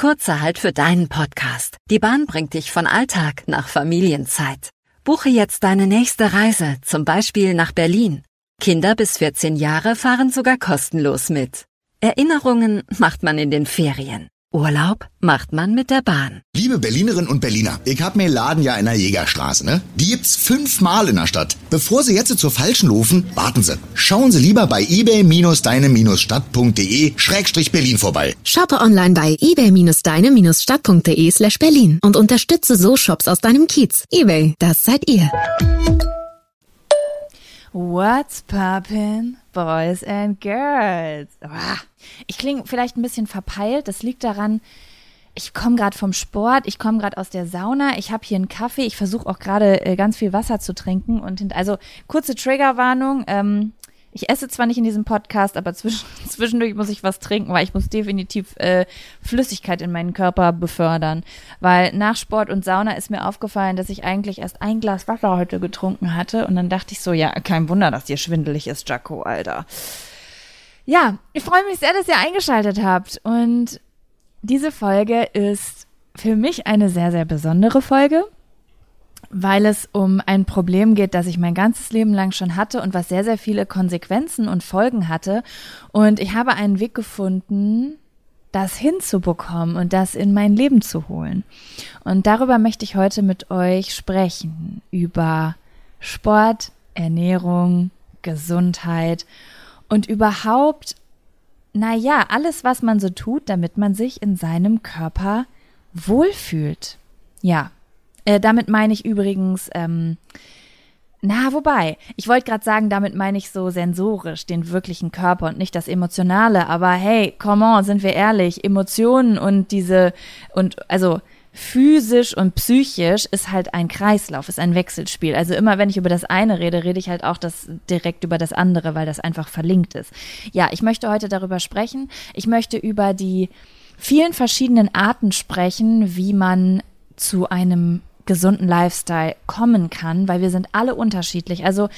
Kurzer Halt für deinen Podcast. Die Bahn bringt dich von Alltag nach Familienzeit. Buche jetzt deine nächste Reise, zum Beispiel nach Berlin. Kinder bis 14 Jahre fahren sogar kostenlos mit. Erinnerungen macht man in den Ferien. Urlaub macht man mit der Bahn. Liebe Berlinerinnen und Berliner, ich hab mir Laden ja in der Jägerstraße, ne? Die gibt's fünfmal in der Stadt. Bevor Sie jetzt zur falschen laufen, warten Sie. Schauen Sie lieber bei ebay-deine-stadt.de Schrägstrich Berlin vorbei. Shoppe online bei ebay-deine-stadt.de slash Berlin und unterstütze so Shops aus deinem Kiez. Ebay, das seid ihr. What's poppin', boys and girls? Ich klinge vielleicht ein bisschen verpeilt. Das liegt daran, ich komme gerade vom Sport, ich komme gerade aus der Sauna, ich habe hier einen Kaffee, ich versuche auch gerade äh, ganz viel Wasser zu trinken und also kurze Triggerwarnung. Ähm, ich esse zwar nicht in diesem Podcast, aber zwischen, zwischendurch muss ich was trinken, weil ich muss definitiv äh, Flüssigkeit in meinen Körper befördern. Weil nach Sport und Sauna ist mir aufgefallen, dass ich eigentlich erst ein Glas Wasser heute getrunken hatte. Und dann dachte ich so, ja, kein Wunder, dass dir schwindelig ist, Jaco, Alter. Ja, ich freue mich sehr, dass ihr eingeschaltet habt. Und diese Folge ist für mich eine sehr, sehr besondere Folge weil es um ein Problem geht, das ich mein ganzes Leben lang schon hatte und was sehr, sehr viele Konsequenzen und Folgen hatte. Und ich habe einen Weg gefunden, das hinzubekommen und das in mein Leben zu holen. Und darüber möchte ich heute mit euch sprechen, über Sport, Ernährung, Gesundheit und überhaupt, naja, alles, was man so tut, damit man sich in seinem Körper wohlfühlt. Ja, äh, damit meine ich übrigens, ähm, na, wobei, ich wollte gerade sagen, damit meine ich so sensorisch den wirklichen Körper und nicht das Emotionale. Aber hey, come on, sind wir ehrlich, Emotionen und diese, und also physisch und psychisch ist halt ein Kreislauf, ist ein Wechselspiel. Also immer wenn ich über das eine rede, rede ich halt auch das direkt über das andere, weil das einfach verlinkt ist. Ja, ich möchte heute darüber sprechen. Ich möchte über die vielen verschiedenen Arten sprechen, wie man zu einem gesunden Lifestyle kommen kann, weil wir sind alle unterschiedlich. Also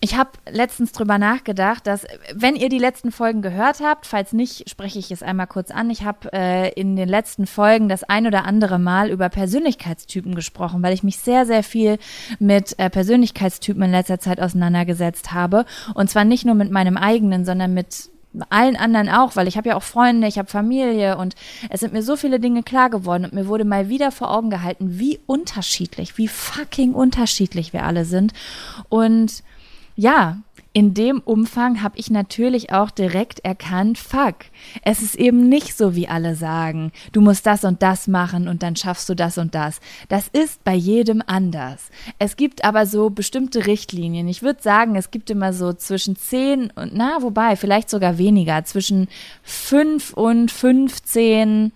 ich habe letztens drüber nachgedacht, dass wenn ihr die letzten Folgen gehört habt, falls nicht, spreche ich es einmal kurz an. Ich habe äh, in den letzten Folgen das ein oder andere Mal über Persönlichkeitstypen gesprochen, weil ich mich sehr, sehr viel mit äh, Persönlichkeitstypen in letzter Zeit auseinandergesetzt habe. Und zwar nicht nur mit meinem eigenen, sondern mit allen anderen auch, weil ich habe ja auch Freunde, ich habe Familie und es sind mir so viele Dinge klar geworden und mir wurde mal wieder vor Augen gehalten, wie unterschiedlich, wie fucking unterschiedlich wir alle sind. Und ja, in dem Umfang habe ich natürlich auch direkt erkannt, fuck, es ist eben nicht so, wie alle sagen, du musst das und das machen und dann schaffst du das und das. Das ist bei jedem anders. Es gibt aber so bestimmte Richtlinien. Ich würde sagen, es gibt immer so zwischen 10 und, na, wobei, vielleicht sogar weniger, zwischen 5 und 15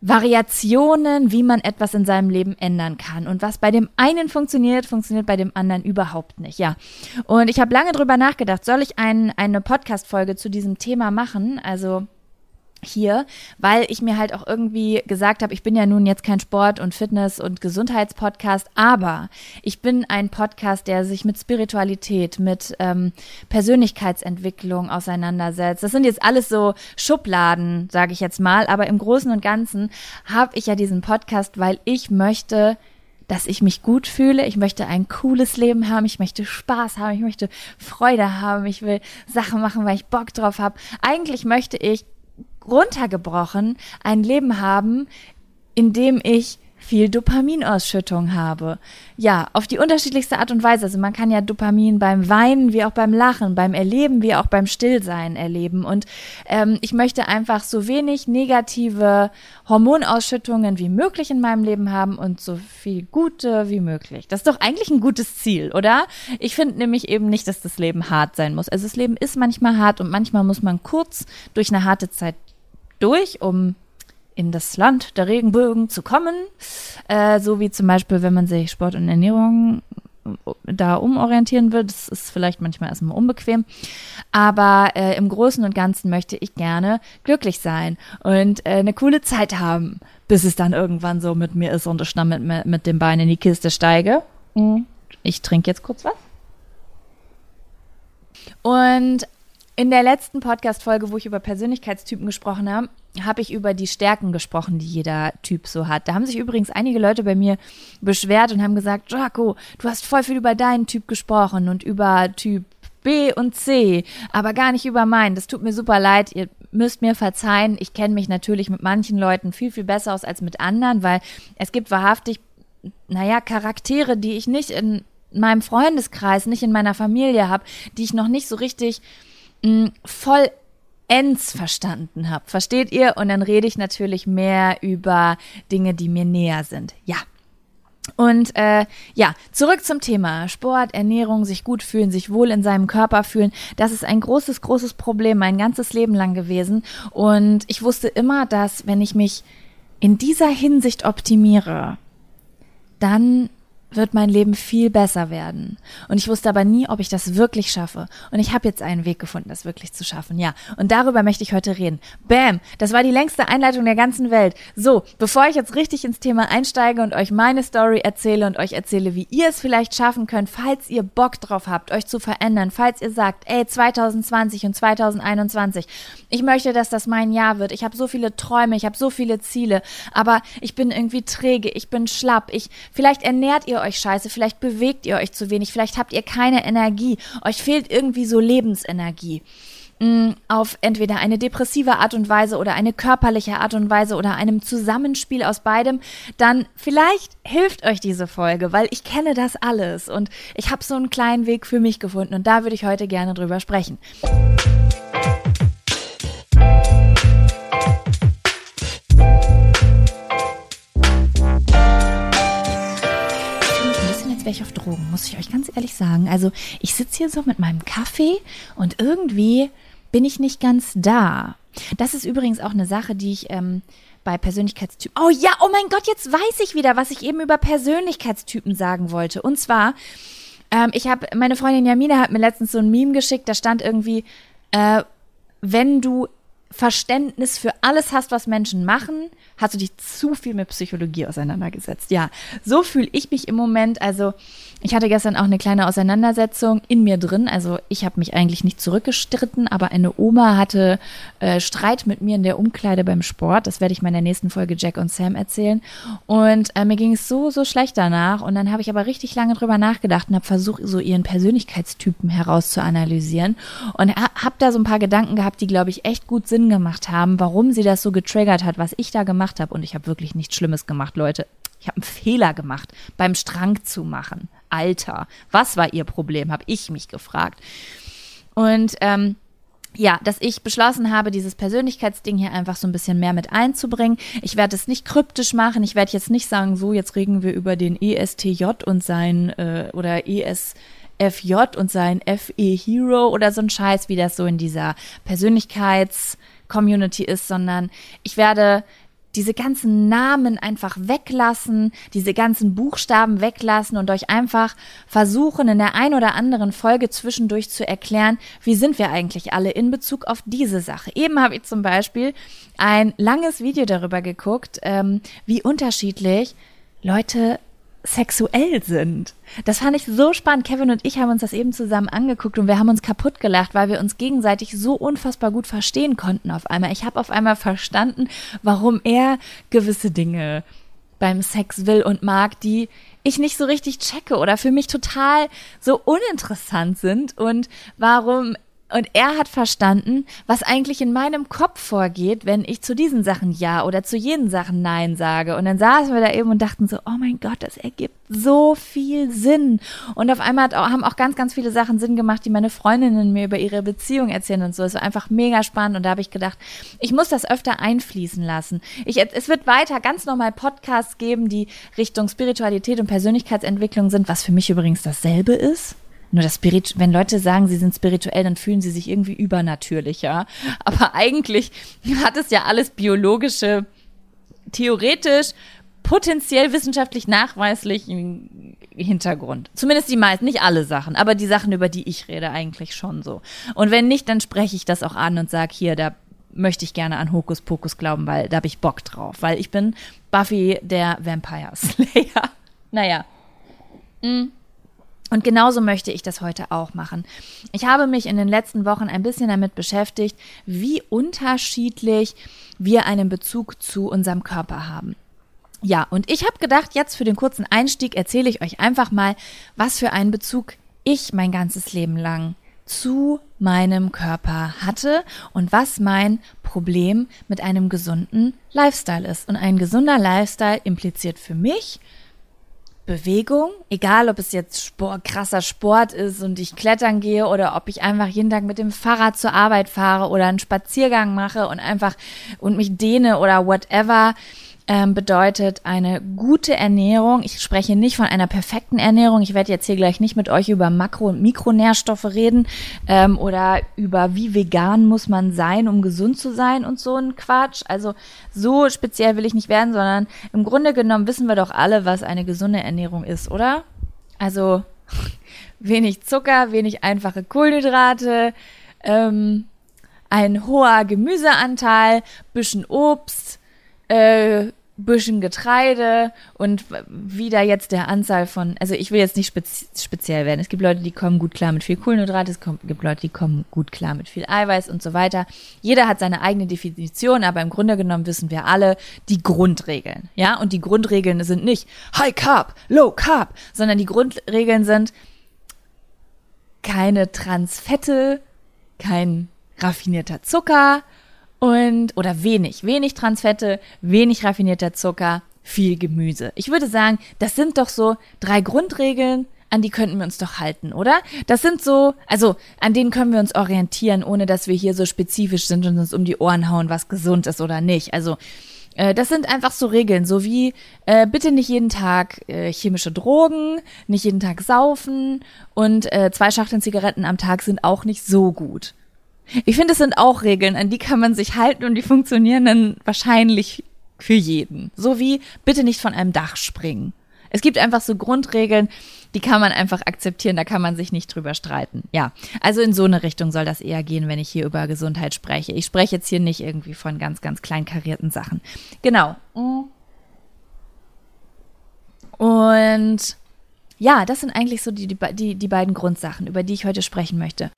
Variationen, wie man etwas in seinem Leben ändern kann. Und was bei dem einen funktioniert, funktioniert bei dem anderen überhaupt nicht. Ja. Und ich habe lange drüber nachgedacht, soll ich ein, eine Podcast-Folge zu diesem Thema machen? Also hier, weil ich mir halt auch irgendwie gesagt habe, ich bin ja nun jetzt kein Sport- und Fitness- und Gesundheitspodcast, aber ich bin ein Podcast, der sich mit Spiritualität, mit ähm, Persönlichkeitsentwicklung auseinandersetzt. Das sind jetzt alles so Schubladen, sage ich jetzt mal, aber im Großen und Ganzen habe ich ja diesen Podcast, weil ich möchte dass ich mich gut fühle, ich möchte ein cooles Leben haben, ich möchte Spaß haben, ich möchte Freude haben, ich will Sachen machen, weil ich Bock drauf habe. Eigentlich möchte ich runtergebrochen ein Leben haben, in dem ich viel Dopaminausschüttung habe. Ja, auf die unterschiedlichste Art und Weise. Also man kann ja Dopamin beim Weinen wie auch beim Lachen, beim Erleben wie auch beim Stillsein erleben. Und ähm, ich möchte einfach so wenig negative Hormonausschüttungen wie möglich in meinem Leben haben und so viel gute wie möglich. Das ist doch eigentlich ein gutes Ziel, oder? Ich finde nämlich eben nicht, dass das Leben hart sein muss. Also das Leben ist manchmal hart und manchmal muss man kurz durch eine harte Zeit durch, um in das Land der Regenbögen zu kommen. Äh, so wie zum Beispiel, wenn man sich Sport und Ernährung äh, da umorientieren will. Das ist vielleicht manchmal erstmal unbequem. Aber äh, im Großen und Ganzen möchte ich gerne glücklich sein und äh, eine coole Zeit haben, bis es dann irgendwann so mit mir ist und ich dann mit, mit dem Bein in die Kiste steige. Ich trinke jetzt kurz was. Und in der letzten Podcast-Folge, wo ich über Persönlichkeitstypen gesprochen habe, habe ich über die Stärken gesprochen, die jeder Typ so hat. Da haben sich übrigens einige Leute bei mir beschwert und haben gesagt, Jaco, du hast voll viel über deinen Typ gesprochen und über Typ B und C, aber gar nicht über meinen. Das tut mir super leid. Ihr müsst mir verzeihen. Ich kenne mich natürlich mit manchen Leuten viel, viel besser aus als mit anderen, weil es gibt wahrhaftig, naja, Charaktere, die ich nicht in meinem Freundeskreis, nicht in meiner Familie habe, die ich noch nicht so richtig mm, voll ends verstanden habe. Versteht ihr? Und dann rede ich natürlich mehr über Dinge, die mir näher sind. Ja. Und äh, ja, zurück zum Thema Sport, Ernährung, sich gut fühlen, sich wohl in seinem Körper fühlen. Das ist ein großes, großes Problem mein ganzes Leben lang gewesen. Und ich wusste immer, dass wenn ich mich in dieser Hinsicht optimiere, dann wird mein Leben viel besser werden. Und ich wusste aber nie, ob ich das wirklich schaffe. Und ich habe jetzt einen Weg gefunden, das wirklich zu schaffen. Ja, und darüber möchte ich heute reden. Bam, das war die längste Einleitung der ganzen Welt. So, bevor ich jetzt richtig ins Thema einsteige und euch meine Story erzähle und euch erzähle, wie ihr es vielleicht schaffen könnt, falls ihr Bock drauf habt, euch zu verändern, falls ihr sagt, ey, 2020 und 2021, ich möchte, dass das mein Jahr wird. Ich habe so viele Träume, ich habe so viele Ziele, aber ich bin irgendwie träge, ich bin schlapp, ich vielleicht ernährt ihr ihr euch scheiße, vielleicht bewegt ihr euch zu wenig, vielleicht habt ihr keine Energie, euch fehlt irgendwie so Lebensenergie mm, auf entweder eine depressive Art und Weise oder eine körperliche Art und Weise oder einem Zusammenspiel aus beidem, dann vielleicht hilft euch diese Folge, weil ich kenne das alles und ich habe so einen kleinen Weg für mich gefunden und da würde ich heute gerne drüber sprechen. Wäre ich auf Drogen, muss ich euch ganz ehrlich sagen. Also ich sitze hier so mit meinem Kaffee und irgendwie bin ich nicht ganz da. Das ist übrigens auch eine Sache, die ich ähm, bei Persönlichkeitstypen. Oh ja, oh mein Gott, jetzt weiß ich wieder, was ich eben über Persönlichkeitstypen sagen wollte. Und zwar, ähm, ich habe, meine Freundin Jamina hat mir letztens so ein Meme geschickt, da stand irgendwie, äh, wenn du Verständnis für alles hast, was Menschen machen, hast du dich zu viel mit Psychologie auseinandergesetzt. Ja, so fühle ich mich im Moment. Also ich hatte gestern auch eine kleine Auseinandersetzung in mir drin. Also ich habe mich eigentlich nicht zurückgestritten, aber eine Oma hatte äh, Streit mit mir in der Umkleide beim Sport. Das werde ich mal in der nächsten Folge Jack und Sam erzählen. Und äh, mir ging es so, so schlecht danach. Und dann habe ich aber richtig lange drüber nachgedacht und habe versucht, so ihren Persönlichkeitstypen herauszuanalysieren. Und habe da so ein paar Gedanken gehabt, die, glaube ich, echt gut Sinn gemacht haben, warum sie das so getriggert hat, was ich da gemacht habe. Und ich habe wirklich nichts Schlimmes gemacht, Leute. Ich habe einen Fehler gemacht beim Strang zu machen. Alter, was war ihr Problem, habe ich mich gefragt. Und ähm, ja, dass ich beschlossen habe, dieses Persönlichkeitsding hier einfach so ein bisschen mehr mit einzubringen. Ich werde es nicht kryptisch machen. Ich werde jetzt nicht sagen, so, jetzt reden wir über den ESTJ und sein äh, oder ESFJ und sein FE Hero oder so ein Scheiß, wie das so in dieser Persönlichkeits-Community ist, sondern ich werde diese ganzen Namen einfach weglassen, diese ganzen Buchstaben weglassen und euch einfach versuchen, in der ein oder anderen Folge zwischendurch zu erklären, wie sind wir eigentlich alle in Bezug auf diese Sache. Eben habe ich zum Beispiel ein langes Video darüber geguckt, ähm, wie unterschiedlich Leute sexuell sind. Das fand ich so spannend. Kevin und ich haben uns das eben zusammen angeguckt und wir haben uns kaputt gelacht, weil wir uns gegenseitig so unfassbar gut verstehen konnten auf einmal. Ich habe auf einmal verstanden, warum er gewisse Dinge beim Sex will und mag, die ich nicht so richtig checke oder für mich total so uninteressant sind und warum und er hat verstanden, was eigentlich in meinem Kopf vorgeht, wenn ich zu diesen Sachen Ja oder zu jenen Sachen Nein sage. Und dann saßen wir da eben und dachten so, oh mein Gott, das ergibt so viel Sinn. Und auf einmal haben auch ganz, ganz viele Sachen Sinn gemacht, die meine Freundinnen mir über ihre Beziehung erzählen und so. Es war einfach mega spannend. Und da habe ich gedacht, ich muss das öfter einfließen lassen. Ich, es wird weiter ganz normal Podcasts geben, die Richtung Spiritualität und Persönlichkeitsentwicklung sind, was für mich übrigens dasselbe ist. Nur das Spirit, wenn Leute sagen, sie sind spirituell, dann fühlen sie sich irgendwie übernatürlicher. Aber eigentlich hat es ja alles biologische, theoretisch, potenziell wissenschaftlich nachweislichen Hintergrund. Zumindest die meisten, nicht alle Sachen, aber die Sachen, über die ich rede, eigentlich schon so. Und wenn nicht, dann spreche ich das auch an und sage, hier, da möchte ich gerne an Hokuspokus glauben, weil da habe ich Bock drauf, weil ich bin Buffy der Vampire Slayer. naja. Mhm. Und genauso möchte ich das heute auch machen. Ich habe mich in den letzten Wochen ein bisschen damit beschäftigt, wie unterschiedlich wir einen Bezug zu unserem Körper haben. Ja, und ich habe gedacht, jetzt für den kurzen Einstieg erzähle ich euch einfach mal, was für einen Bezug ich mein ganzes Leben lang zu meinem Körper hatte und was mein Problem mit einem gesunden Lifestyle ist. Und ein gesunder Lifestyle impliziert für mich Bewegung, egal ob es jetzt Sport, krasser Sport ist und ich klettern gehe oder ob ich einfach jeden Tag mit dem Fahrrad zur Arbeit fahre oder einen Spaziergang mache und einfach und mich dehne oder whatever ähm, bedeutet eine gute Ernährung. Ich spreche nicht von einer perfekten Ernährung. Ich werde jetzt hier gleich nicht mit euch über Makro- und Mikronährstoffe reden ähm, oder über wie vegan muss man sein, um gesund zu sein und so ein Quatsch. Also so speziell will ich nicht werden, sondern im Grunde genommen wissen wir doch alle, was eine gesunde Ernährung ist, oder? Also wenig Zucker, wenig einfache Kohlenhydrate, ähm, ein hoher Gemüseanteil, bisschen Obst, äh, bisschen Getreide und wie da jetzt der Anzahl von, also ich will jetzt nicht spezi speziell werden. Es gibt Leute, die kommen gut klar mit viel Kohlenhydrate, es gibt Leute, die kommen gut klar mit viel Eiweiß und so weiter. Jeder hat seine eigene Definition, aber im Grunde genommen wissen wir alle die Grundregeln, ja? Und die Grundregeln sind nicht High Carb, Low Carb, sondern die Grundregeln sind keine Transfette, kein raffinierter Zucker, und oder wenig, wenig Transfette, wenig raffinierter Zucker, viel Gemüse. Ich würde sagen, das sind doch so drei Grundregeln, an die könnten wir uns doch halten, oder? Das sind so, also an denen können wir uns orientieren, ohne dass wir hier so spezifisch sind und uns um die Ohren hauen, was gesund ist oder nicht. Also äh, das sind einfach so Regeln, so wie äh, bitte nicht jeden Tag äh, chemische Drogen, nicht jeden Tag saufen und äh, zwei Schachteln Zigaretten am Tag sind auch nicht so gut. Ich finde, es sind auch Regeln, an die kann man sich halten und die funktionieren dann wahrscheinlich für jeden. So wie bitte nicht von einem Dach springen. Es gibt einfach so Grundregeln, die kann man einfach akzeptieren, da kann man sich nicht drüber streiten. Ja, also in so eine Richtung soll das eher gehen, wenn ich hier über Gesundheit spreche. Ich spreche jetzt hier nicht irgendwie von ganz, ganz klein karierten Sachen. Genau. Und ja, das sind eigentlich so die, die, die beiden Grundsachen, über die ich heute sprechen möchte.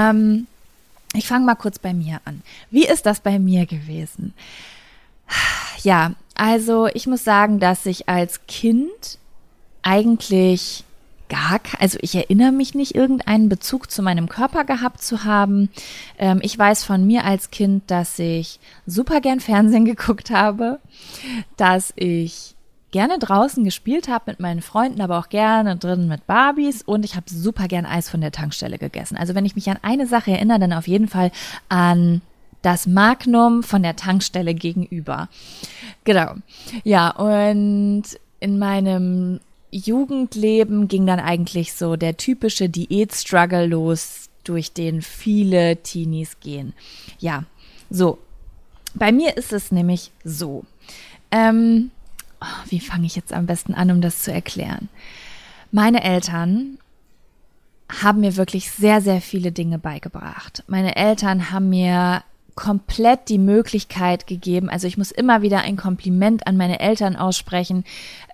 Ähm, ich fange mal kurz bei mir an. Wie ist das bei mir gewesen? Ja, also ich muss sagen, dass ich als Kind eigentlich gar, also ich erinnere mich nicht, irgendeinen Bezug zu meinem Körper gehabt zu haben. Ähm, ich weiß von mir als Kind, dass ich super gern Fernsehen geguckt habe, dass ich gerne draußen gespielt habe mit meinen Freunden, aber auch gerne drinnen mit Barbies und ich habe super gern Eis von der Tankstelle gegessen. Also wenn ich mich an eine Sache erinnere, dann auf jeden Fall an das Magnum von der Tankstelle gegenüber. Genau. Ja, und in meinem Jugendleben ging dann eigentlich so der typische Diät-Struggle los, durch den viele Teenies gehen. Ja, so. Bei mir ist es nämlich so. Ähm, wie fange ich jetzt am besten an, um das zu erklären? Meine Eltern haben mir wirklich sehr, sehr viele Dinge beigebracht. Meine Eltern haben mir komplett die Möglichkeit gegeben. Also ich muss immer wieder ein Kompliment an meine Eltern aussprechen.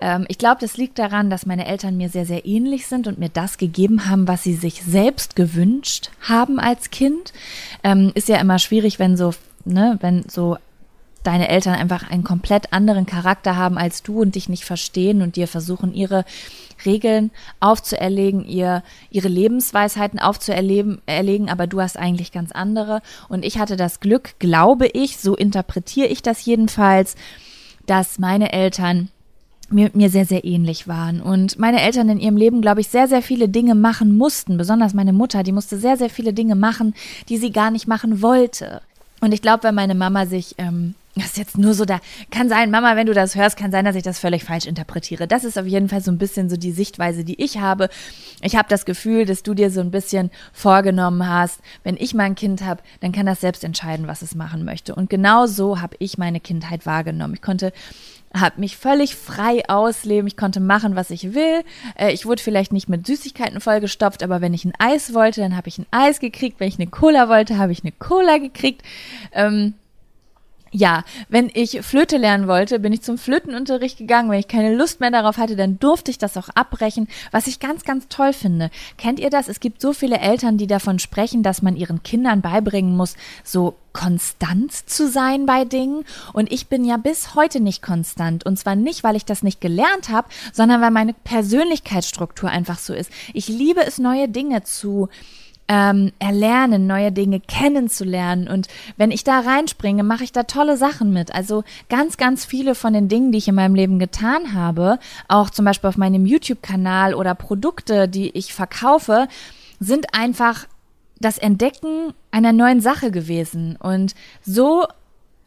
Ähm, ich glaube, das liegt daran, dass meine Eltern mir sehr, sehr ähnlich sind und mir das gegeben haben, was sie sich selbst gewünscht haben als Kind. Ähm, ist ja immer schwierig, wenn so, ne, wenn so deine Eltern einfach einen komplett anderen Charakter haben als du und dich nicht verstehen und dir versuchen, ihre Regeln aufzuerlegen, ihr, ihre Lebensweisheiten aufzuerlegen, erlegen, aber du hast eigentlich ganz andere. Und ich hatte das Glück, glaube ich, so interpretiere ich das jedenfalls, dass meine Eltern mir, mir sehr, sehr ähnlich waren. Und meine Eltern in ihrem Leben, glaube ich, sehr, sehr viele Dinge machen mussten. Besonders meine Mutter, die musste sehr, sehr viele Dinge machen, die sie gar nicht machen wollte. Und ich glaube, wenn meine Mama sich ähm, das ist jetzt nur so da. Kann sein, Mama, wenn du das hörst, kann sein, dass ich das völlig falsch interpretiere. Das ist auf jeden Fall so ein bisschen so die Sichtweise, die ich habe. Ich habe das Gefühl, dass du dir so ein bisschen vorgenommen hast, wenn ich mein Kind habe, dann kann das selbst entscheiden, was es machen möchte. Und genau so habe ich meine Kindheit wahrgenommen. Ich konnte habe mich völlig frei ausleben. Ich konnte machen, was ich will. Äh, ich wurde vielleicht nicht mit Süßigkeiten vollgestopft, aber wenn ich ein Eis wollte, dann habe ich ein Eis gekriegt. Wenn ich eine Cola wollte, habe ich eine Cola gekriegt. Ähm, ja, wenn ich Flöte lernen wollte, bin ich zum Flötenunterricht gegangen. Wenn ich keine Lust mehr darauf hatte, dann durfte ich das auch abbrechen, was ich ganz, ganz toll finde. Kennt ihr das? Es gibt so viele Eltern, die davon sprechen, dass man ihren Kindern beibringen muss, so konstant zu sein bei Dingen. Und ich bin ja bis heute nicht konstant. Und zwar nicht, weil ich das nicht gelernt habe, sondern weil meine Persönlichkeitsstruktur einfach so ist. Ich liebe es, neue Dinge zu ähm, erlernen, neue Dinge kennenzulernen. Und wenn ich da reinspringe, mache ich da tolle Sachen mit. Also ganz, ganz viele von den Dingen, die ich in meinem Leben getan habe, auch zum Beispiel auf meinem YouTube-Kanal oder Produkte, die ich verkaufe, sind einfach das Entdecken einer neuen Sache gewesen. Und so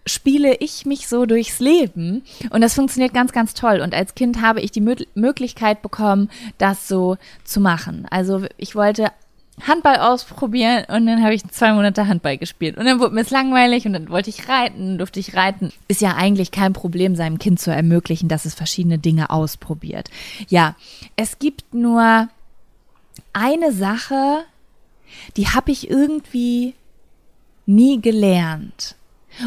spiele ich mich so durchs Leben und das funktioniert ganz, ganz toll. Und als Kind habe ich die Mö Möglichkeit bekommen, das so zu machen. Also ich wollte Handball ausprobieren und dann habe ich zwei Monate Handball gespielt. Und dann wurde mir es langweilig und dann wollte ich reiten, durfte ich reiten. Ist ja eigentlich kein Problem, seinem Kind zu ermöglichen, dass es verschiedene Dinge ausprobiert. Ja, es gibt nur eine Sache, die habe ich irgendwie nie gelernt.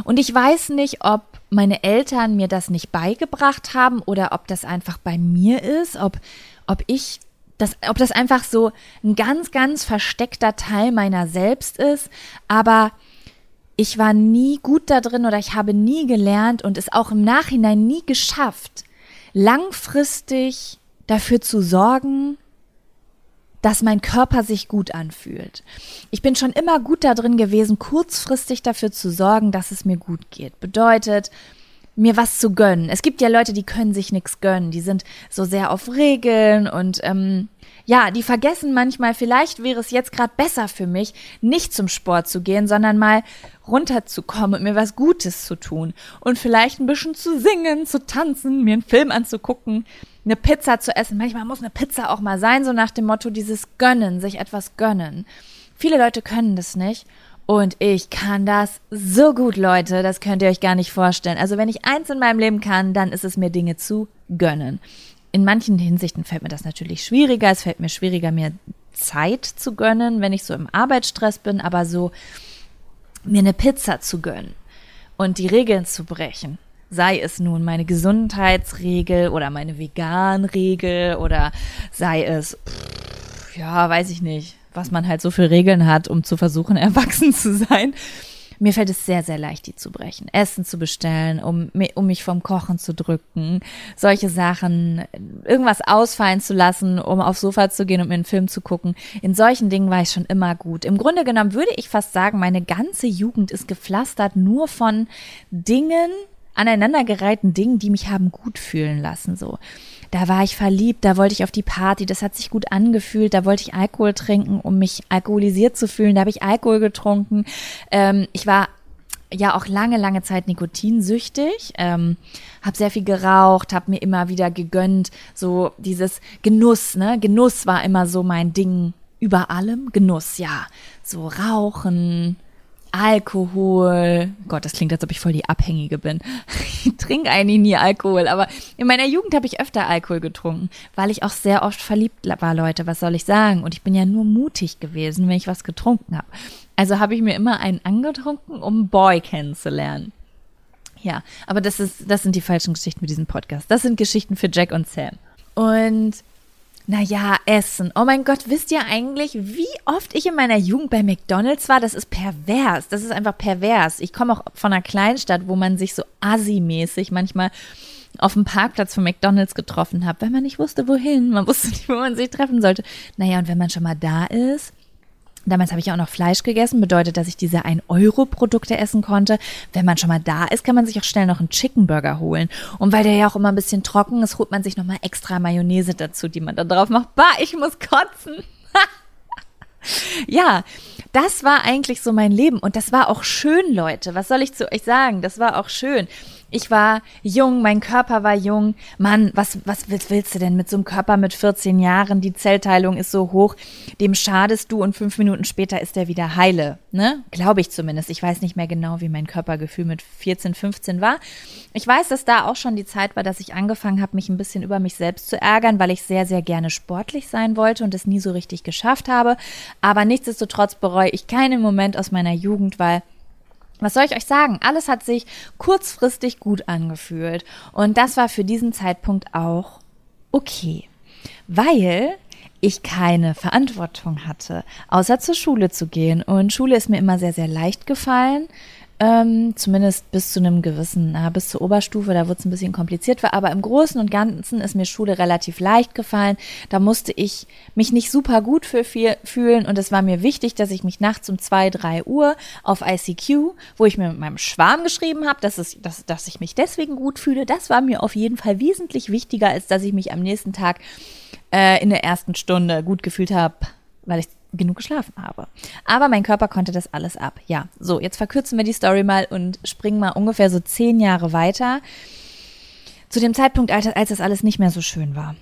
Und ich weiß nicht, ob meine Eltern mir das nicht beigebracht haben oder ob das einfach bei mir ist, ob, ob ich das, ob das einfach so ein ganz, ganz versteckter Teil meiner selbst ist, aber ich war nie gut da drin oder ich habe nie gelernt und es auch im Nachhinein nie geschafft, langfristig dafür zu sorgen, dass mein Körper sich gut anfühlt. Ich bin schon immer gut da drin gewesen, kurzfristig dafür zu sorgen, dass es mir gut geht. Bedeutet, mir was zu gönnen. Es gibt ja Leute, die können sich nichts gönnen. Die sind so sehr auf Regeln und ähm, ja, die vergessen manchmal, vielleicht wäre es jetzt gerade besser für mich, nicht zum Sport zu gehen, sondern mal runterzukommen und mir was Gutes zu tun. Und vielleicht ein bisschen zu singen, zu tanzen, mir einen Film anzugucken, eine Pizza zu essen. Manchmal muss eine Pizza auch mal sein, so nach dem Motto dieses Gönnen, sich etwas gönnen. Viele Leute können das nicht. Und ich kann das so gut, Leute. Das könnt ihr euch gar nicht vorstellen. Also wenn ich eins in meinem Leben kann, dann ist es mir Dinge zu gönnen. In manchen Hinsichten fällt mir das natürlich schwieriger. Es fällt mir schwieriger, mir Zeit zu gönnen, wenn ich so im Arbeitsstress bin, aber so mir eine Pizza zu gönnen und die Regeln zu brechen. Sei es nun meine Gesundheitsregel oder meine Veganregel oder sei es, pff, ja, weiß ich nicht, was man halt so für Regeln hat, um zu versuchen, erwachsen zu sein. Mir fällt es sehr, sehr leicht, die zu brechen. Essen zu bestellen, um, um mich vom Kochen zu drücken, solche Sachen, irgendwas ausfallen zu lassen, um aufs Sofa zu gehen und mir einen Film zu gucken. In solchen Dingen war ich schon immer gut. Im Grunde genommen würde ich fast sagen, meine ganze Jugend ist gepflastert nur von Dingen, aneinandergereihten Dingen, die mich haben gut fühlen lassen, so da war ich verliebt, da wollte ich auf die Party, das hat sich gut angefühlt, da wollte ich Alkohol trinken, um mich alkoholisiert zu fühlen, da habe ich Alkohol getrunken. Ähm, ich war ja auch lange, lange Zeit nikotinsüchtig, ähm, habe sehr viel geraucht, habe mir immer wieder gegönnt, so dieses Genuss, ne? Genuss war immer so mein Ding über allem. Genuss, ja. So Rauchen, Alkohol. Gott, das klingt, als ob ich voll die Abhängige bin. Ich trinke eigentlich nie Alkohol, aber in meiner Jugend habe ich öfter Alkohol getrunken, weil ich auch sehr oft verliebt war, Leute. Was soll ich sagen? Und ich bin ja nur mutig gewesen, wenn ich was getrunken habe. Also habe ich mir immer einen angetrunken, um Boy kennenzulernen. Ja, aber das ist, das sind die falschen Geschichten für diesen Podcast. Das sind Geschichten für Jack und Sam. Und naja, Essen. Oh mein Gott, wisst ihr eigentlich, wie oft ich in meiner Jugend bei McDonalds war? Das ist pervers. Das ist einfach pervers. Ich komme auch von einer Kleinstadt, wo man sich so assi-mäßig manchmal auf dem Parkplatz von McDonalds getroffen hat, weil man nicht wusste, wohin. Man wusste nicht, wo man sich treffen sollte. Naja, und wenn man schon mal da ist, Damals habe ich ja auch noch Fleisch gegessen, bedeutet, dass ich diese 1-Euro-Produkte essen konnte. Wenn man schon mal da ist, kann man sich auch schnell noch einen Chicken Burger holen. Und weil der ja auch immer ein bisschen trocken ist, holt man sich nochmal extra Mayonnaise dazu, die man da drauf macht. Bah, ich muss kotzen. ja, das war eigentlich so mein Leben. Und das war auch schön, Leute. Was soll ich zu euch sagen? Das war auch schön. Ich war jung, mein Körper war jung. Mann, was, was willst, willst du denn mit so einem Körper mit 14 Jahren? Die Zellteilung ist so hoch, dem schadest du und fünf Minuten später ist er wieder heile. Ne? Glaube ich zumindest. Ich weiß nicht mehr genau, wie mein Körpergefühl mit 14, 15 war. Ich weiß, dass da auch schon die Zeit war, dass ich angefangen habe, mich ein bisschen über mich selbst zu ärgern, weil ich sehr, sehr gerne sportlich sein wollte und es nie so richtig geschafft habe. Aber nichtsdestotrotz bereue ich keinen Moment aus meiner Jugend, weil Was soll ich euch sagen? Alles hat sich kurzfristig gut angefühlt. Und das war für diesen Zeitpunkt auch okay. Weil ich keine Verantwortung hatte, außer zur Schule zu gehen. Und Schule ist mir immer sehr, sehr leicht gefallen. Ähm, zumindest bis zu einem gewissen, na, bis zur Oberstufe, da wurde es ein bisschen kompliziert. Aber im Großen und Ganzen ist mir Schule relativ leicht gefallen. Da musste ich mich nicht super gut für viel fühlen und es war mir wichtig, dass ich mich nachts um zwei, drei Uhr auf ICQ, wo ich mir mit meinem Schwarm geschrieben habe, dass, dass, dass ich mich deswegen gut fühle, das war mir auf jeden Fall wesentlich wichtiger, als dass ich mich am nächsten Tag äh, in der ersten Stunde gut gefühlt habe, weil ich genug geschlafen habe. Aber mein Körper konnte das alles ab. Ja, so, jetzt verkürzen wir die Story mal und springen mal ungefähr so zehn Jahre weiter. Zu dem Zeitpunkt, als, das alles nicht mehr so schön war.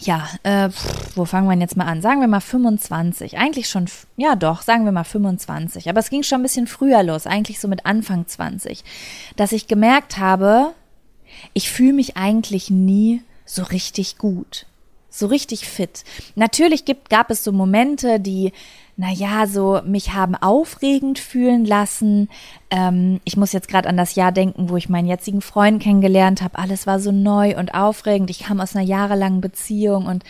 Ja, äh, wo fangen wir jetzt mal an? Sagen wir mal 25. Eigentlich schon, ja doch, sagen wir mal 25. Aber es ging schon ein bisschen früher los, eigentlich so mit Anfang 20. Dass ich gemerkt habe, ich fühle mich eigentlich nie so richtig gut so richtig fit. Natürlich gibt, gab es so Momente, die, naja, so mich haben aufregend fühlen lassen. Ähm, ich muss jetzt gerade an das Jahr denken, wo ich meinen jetzigen Freund kennengelernt habe. Alles war so neu und aufregend. Ich kam aus einer jahrelangen Beziehung und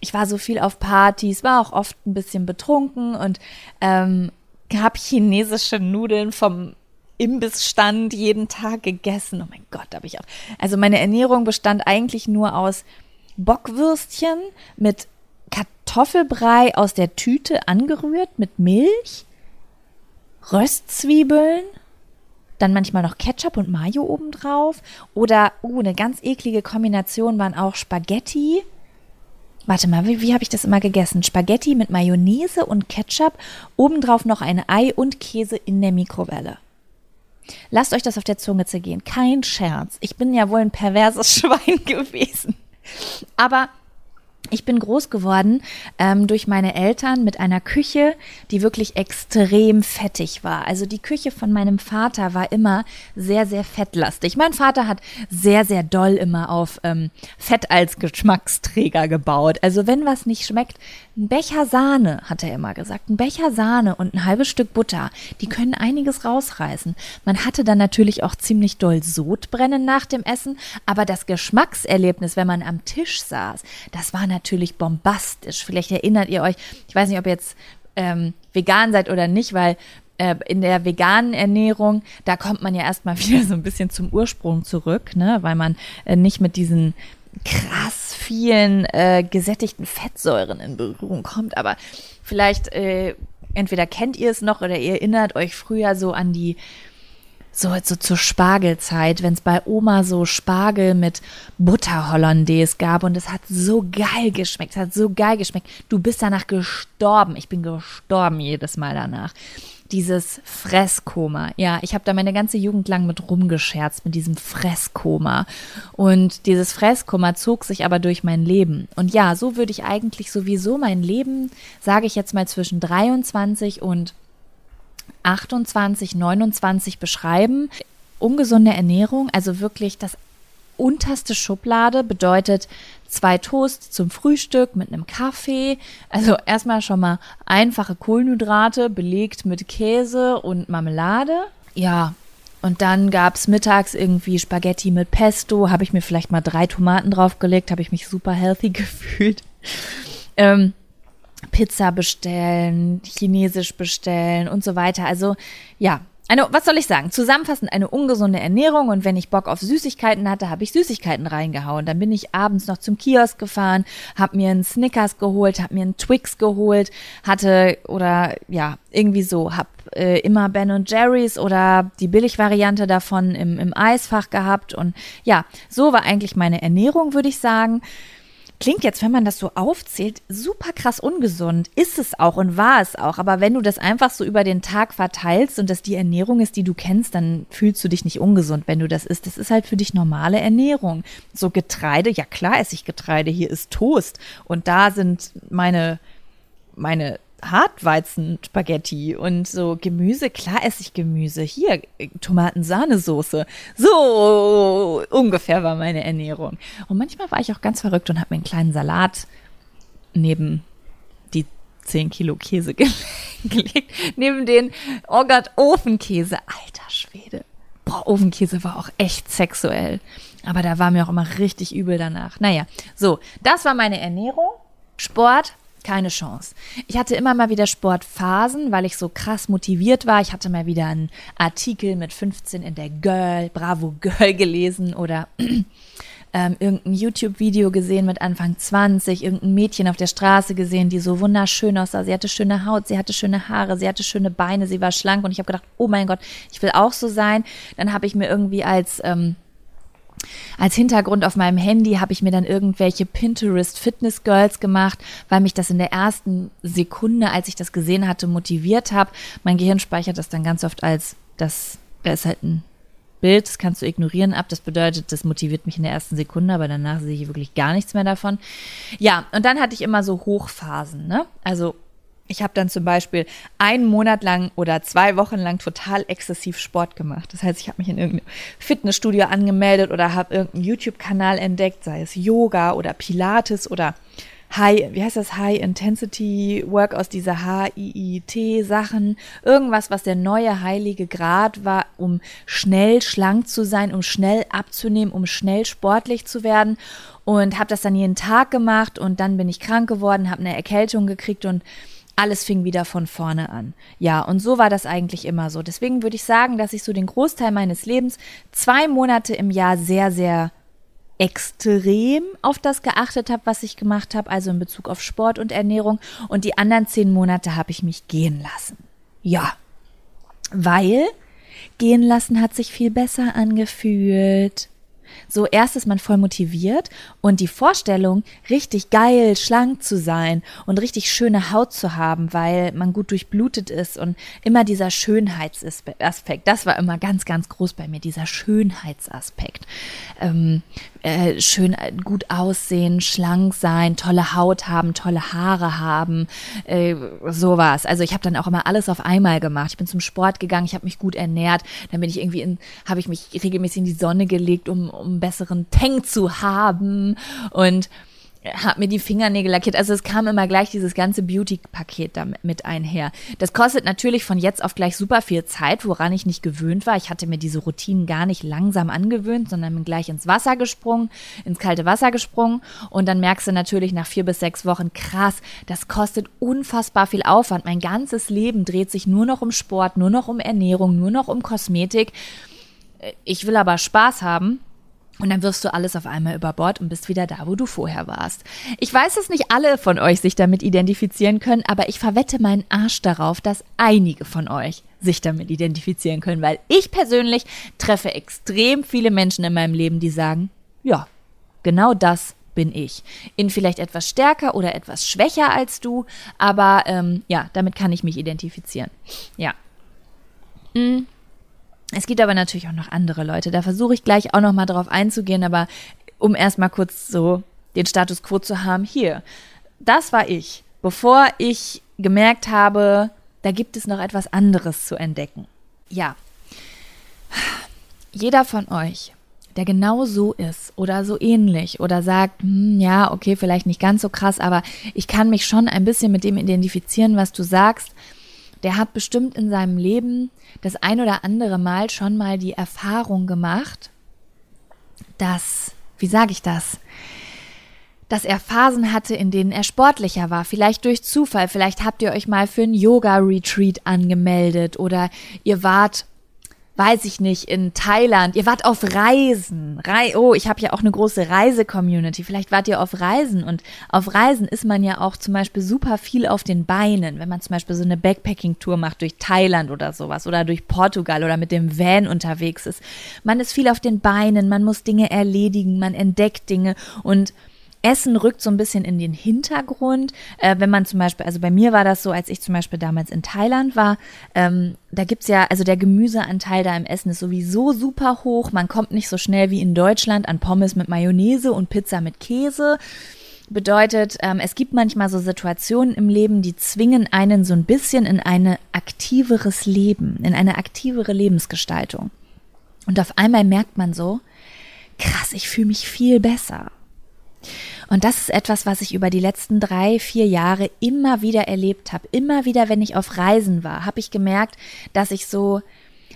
ich war so viel auf Partys, war auch oft ein bisschen betrunken und ähm, habe chinesische Nudeln vom Imbissstand jeden Tag gegessen. Oh mein Gott, habe ich auch. Also meine Ernährung bestand eigentlich nur aus Bockwürstchen mit Kartoffelbrei aus der Tüte angerührt mit Milch, Röstzwiebeln, dann manchmal noch Ketchup und Mayo obendrauf oder, uh, eine ganz eklige Kombination waren auch Spaghetti. Warte mal, wie, wie habe ich das immer gegessen? Spaghetti mit Mayonnaise und Ketchup, obendrauf noch ein Ei und Käse in der Mikrowelle. Lasst euch das auf der Zunge zergehen. Kein Scherz. Ich bin ja wohl ein perverses Schwein gewesen. Aber ich bin groß geworden ähm, durch meine Eltern mit einer Küche, die wirklich extrem fettig war. Also die Küche von meinem Vater war immer sehr, sehr fettlastig. Mein Vater hat sehr, sehr doll immer auf ähm, Fett als Geschmacksträger gebaut. Also wenn was nicht schmeckt, ein Becher Sahne, hat er immer gesagt, ein Becher Sahne und ein halbes Stück Butter, die können einiges rausreißen. Man hatte dann natürlich auch ziemlich doll Sodbrennen nach dem Essen, aber das Geschmackserlebnis, wenn man am Tisch saß, das war natürlich bombastisch. Vielleicht erinnert ihr euch, ich weiß nicht, ob ihr jetzt ähm, vegan seid oder nicht, weil äh, in der veganen Ernährung, da kommt man ja erstmal wieder so ein bisschen zum Ursprung zurück, ne, weil man äh, nicht mit diesen krass vielen äh, gesättigten Fettsäuren in Berührung kommt. Aber vielleicht äh, entweder kennt ihr es noch oder ihr erinnert euch früher so an die so, so zur Spargelzeit, wenn es bei Oma so Spargel mit Butter Hollandaise gab und es hat so geil geschmeckt, es hat so geil geschmeckt. Du bist danach gestorben. Ich bin gestorben jedes Mal danach dieses Fresskoma. Ja, ich habe da meine ganze Jugend lang mit rumgescherzt, mit diesem Fresskoma. Und dieses Fresskoma zog sich aber durch mein Leben. Und ja, so würde ich eigentlich sowieso mein Leben, sage ich jetzt mal zwischen 23 und 28, 29 beschreiben. Ungesunde Ernährung, also wirklich das unterste Schublade bedeutet zwei Toast zum Frühstück mit einem Kaffee. Also erstmal schon mal einfache Kohlenhydrate belegt mit Käse und Marmelade. Ja, und dann gab es mittags irgendwie Spaghetti mit Pesto. Habe ich mir vielleicht mal drei Tomaten draufgelegt, habe ich mich super healthy gefühlt. Ähm, Pizza bestellen, Chinesisch bestellen und so weiter. Also ja, eine, was soll ich sagen? Zusammenfassend eine ungesunde Ernährung und wenn ich Bock auf Süßigkeiten hatte, habe ich Süßigkeiten reingehauen. Dann bin ich abends noch zum Kiosk gefahren, habe mir einen Snickers geholt, habe mir einen Twix geholt, hatte oder ja irgendwie so, habe äh, immer Ben und Jerry's oder die Billigvariante davon im, im Eisfach gehabt und ja, so war eigentlich meine Ernährung, würde ich sagen. Klingt jetzt, wenn man das so aufzählt, super krass ungesund. Ist es auch und war es auch. Aber wenn du das einfach so über den Tag verteilst und das die Ernährung ist, die du kennst, dann fühlst du dich nicht ungesund, wenn du das isst. Das ist halt für dich normale Ernährung. So Getreide, ja klar esse ich Getreide. Hier ist Toast. Und da sind meine, meine Hartweizen-Spaghetti und so Gemüse. Klar esse ich Gemüse. Hier, Tomaten-Sahnesoße. So ungefähr war meine Ernährung. Und manchmal war ich auch ganz verrückt und habe mir einen kleinen Salat neben die 10 Kilo Käse gelegt. Neben den, oh Gott, Ofenkäse. Alter Schwede. Boah, Ofenkäse war auch echt sexuell. Aber da war mir auch immer richtig übel danach. Naja, so, das war meine Ernährung. Sport, keine Chance. Ich hatte immer mal wieder Sportphasen, weil ich so krass motiviert war. Ich hatte mal wieder einen Artikel mit 15 in der Girl, Bravo Girl gelesen oder ähm, irgendein YouTube-Video gesehen mit Anfang 20, irgendein Mädchen auf der Straße gesehen, die so wunderschön aussah. Sie hatte schöne Haut, sie hatte schöne Haare, sie hatte schöne Beine, sie war schlank und ich habe gedacht, oh mein Gott, ich will auch so sein. Dann habe ich mir irgendwie als ähm, als Hintergrund auf meinem Handy habe ich mir dann irgendwelche Pinterest Fitness Girls gemacht, weil mich das in der ersten Sekunde, als ich das gesehen hatte, motiviert habe. Mein Gehirn speichert das dann ganz oft als das, da ist halt ein Bild, das kannst du ignorieren ab. Das bedeutet, das motiviert mich in der ersten Sekunde, aber danach sehe ich wirklich gar nichts mehr davon. Ja, und dann hatte ich immer so Hochphasen, ne? Also ich habe dann zum Beispiel einen Monat lang oder zwei Wochen lang total exzessiv Sport gemacht. Das heißt, ich habe mich in irgendeinem Fitnessstudio angemeldet oder habe irgendeinen YouTube-Kanal entdeckt, sei es Yoga oder Pilates oder High, wie heißt das, High Intensity Work aus dieser HIIT Sachen, irgendwas, was der neue heilige Grad war, um schnell schlank zu sein, um schnell abzunehmen, um schnell sportlich zu werden. Und habe das dann jeden Tag gemacht und dann bin ich krank geworden, habe eine Erkältung gekriegt und alles fing wieder von vorne an. Ja, und so war das eigentlich immer so. Deswegen würde ich sagen, dass ich so den Großteil meines Lebens zwei Monate im Jahr sehr, sehr extrem auf das geachtet habe, was ich gemacht habe, also in Bezug auf Sport und Ernährung. Und die anderen zehn Monate habe ich mich gehen lassen. Ja, weil gehen lassen hat sich viel besser angefühlt. So erst ist man voll motiviert und die Vorstellung, richtig geil, schlank zu sein und richtig schöne Haut zu haben, weil man gut durchblutet ist und immer dieser Schönheitsaspekt, das war immer ganz, ganz groß bei mir, dieser Schönheitsaspekt. Ähm, äh, schön äh, gut aussehen, schlank sein, tolle Haut haben, tolle Haare haben, äh, sowas. Also ich habe dann auch immer alles auf einmal gemacht. Ich bin zum Sport gegangen, ich habe mich gut ernährt, dann bin ich irgendwie in, habe ich mich regelmäßig in die Sonne gelegt, um, um besseren Tank zu haben und habe mir die Fingernägel lackiert. Also es kam immer gleich dieses ganze Beauty-Paket damit mit einher. Das kostet natürlich von jetzt auf gleich super viel Zeit, woran ich nicht gewöhnt war. Ich hatte mir diese Routinen gar nicht langsam angewöhnt, sondern bin gleich ins Wasser gesprungen, ins kalte Wasser gesprungen. Und dann merkst du natürlich nach vier bis sechs Wochen, krass, das kostet unfassbar viel Aufwand. Mein ganzes Leben dreht sich nur noch um Sport, nur noch um Ernährung, nur noch um Kosmetik. Ich will aber Spaß haben und dann wirfst du alles auf einmal über Bord und bist wieder da, wo du vorher warst. Ich weiß, dass nicht alle von euch sich damit identifizieren können, aber ich verwette meinen Arsch darauf, dass einige von euch sich damit identifizieren können, weil ich persönlich treffe extrem viele Menschen in meinem Leben, die sagen, ja, genau das bin ich. In vielleicht etwas stärker oder etwas schwächer als du, aber ähm, ja, damit kann ich mich identifizieren. Ja. Mhm. Es gibt aber natürlich auch noch andere Leute. Da versuche ich gleich auch noch mal drauf einzugehen, aber um erstmal kurz so den Status quo zu haben, hier, das war ich, bevor ich gemerkt habe, da gibt es noch etwas anderes zu entdecken. Ja. Jeder von euch, der genau so ist oder so ähnlich oder sagt, hm, ja, okay, vielleicht nicht ganz so krass, aber ich kann mich schon ein bisschen mit dem identifizieren, was du sagst, der hat bestimmt in seinem Leben das ein oder andere Mal schon mal die Erfahrung gemacht, dass, wie sage ich das, dass er Phasen hatte, in denen er sportlicher war, vielleicht durch Zufall, vielleicht habt ihr euch mal für ein Yoga-Retreat angemeldet oder ihr wart weiß ich nicht, in Thailand, ihr wart auf Reisen. Rei oh, ich habe ja auch eine große Reise-Community. Vielleicht wart ihr auf Reisen und auf Reisen ist man ja auch zum Beispiel super viel auf den Beinen, wenn man zum Beispiel so eine Backpacking-Tour macht durch Thailand oder sowas oder durch Portugal oder mit dem Van unterwegs ist. Man ist viel auf den Beinen, man muss Dinge erledigen, man entdeckt Dinge und Essen rückt so ein bisschen in den Hintergrund. Äh, wenn man zum Beispiel, also bei mir war das so, als ich zum Beispiel damals in Thailand war, ähm, da gibt's ja, also der Gemüseanteil da im Essen ist sowieso super hoch. Man kommt nicht so schnell wie in Deutschland an Pommes mit Mayonnaise und Pizza mit Käse. Bedeutet, ähm, es gibt manchmal so Situationen im Leben, die zwingen einen so ein bisschen in ein aktiveres Leben, in eine aktivere Lebensgestaltung. Und auf einmal merkt man so, krass, ich fühle mich viel besser Und das ist etwas, was ich über die letzten drei, vier Jahre immer wieder erlebt habe. Immer wieder, wenn ich auf Reisen war, habe ich gemerkt, dass ich so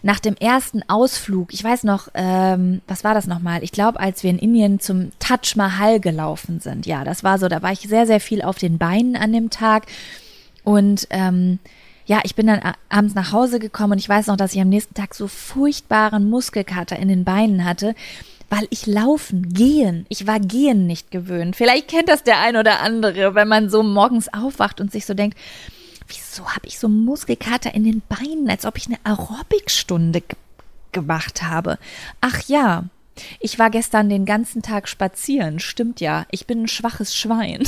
nach dem ersten Ausflug, ich weiß noch, ähm, was war das nochmal? Ich glaube, als wir in Indien zum Taj Mahal gelaufen sind. Ja, das war so, da war ich sehr, sehr viel auf den Beinen an dem Tag. Und ähm, ja, ich bin dann abends nach Hause gekommen und ich weiß noch, dass ich am nächsten Tag so furchtbaren Muskelkater in den Beinen hatte, weil ich laufen, gehen, ich war gehen nicht gewöhnt. Vielleicht kennt das der ein oder andere, wenn man so morgens aufwacht und sich so denkt, wieso habe ich so Muskelkater in den Beinen, als ob ich eine Aerobicstunde gemacht habe. Ach ja, ich war gestern den ganzen Tag spazieren, stimmt ja. Ich bin ein schwaches Schwein.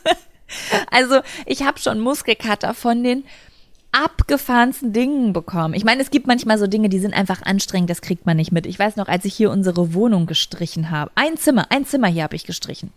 also, ich habe schon Muskelkater von den abgefahrensten Dingen bekommen. Ich meine, es gibt manchmal so Dinge, die sind einfach anstrengend, das kriegt man nicht mit. Ich weiß noch, als ich hier unsere Wohnung gestrichen habe. Ein Zimmer, ein Zimmer hier habe ich gestrichen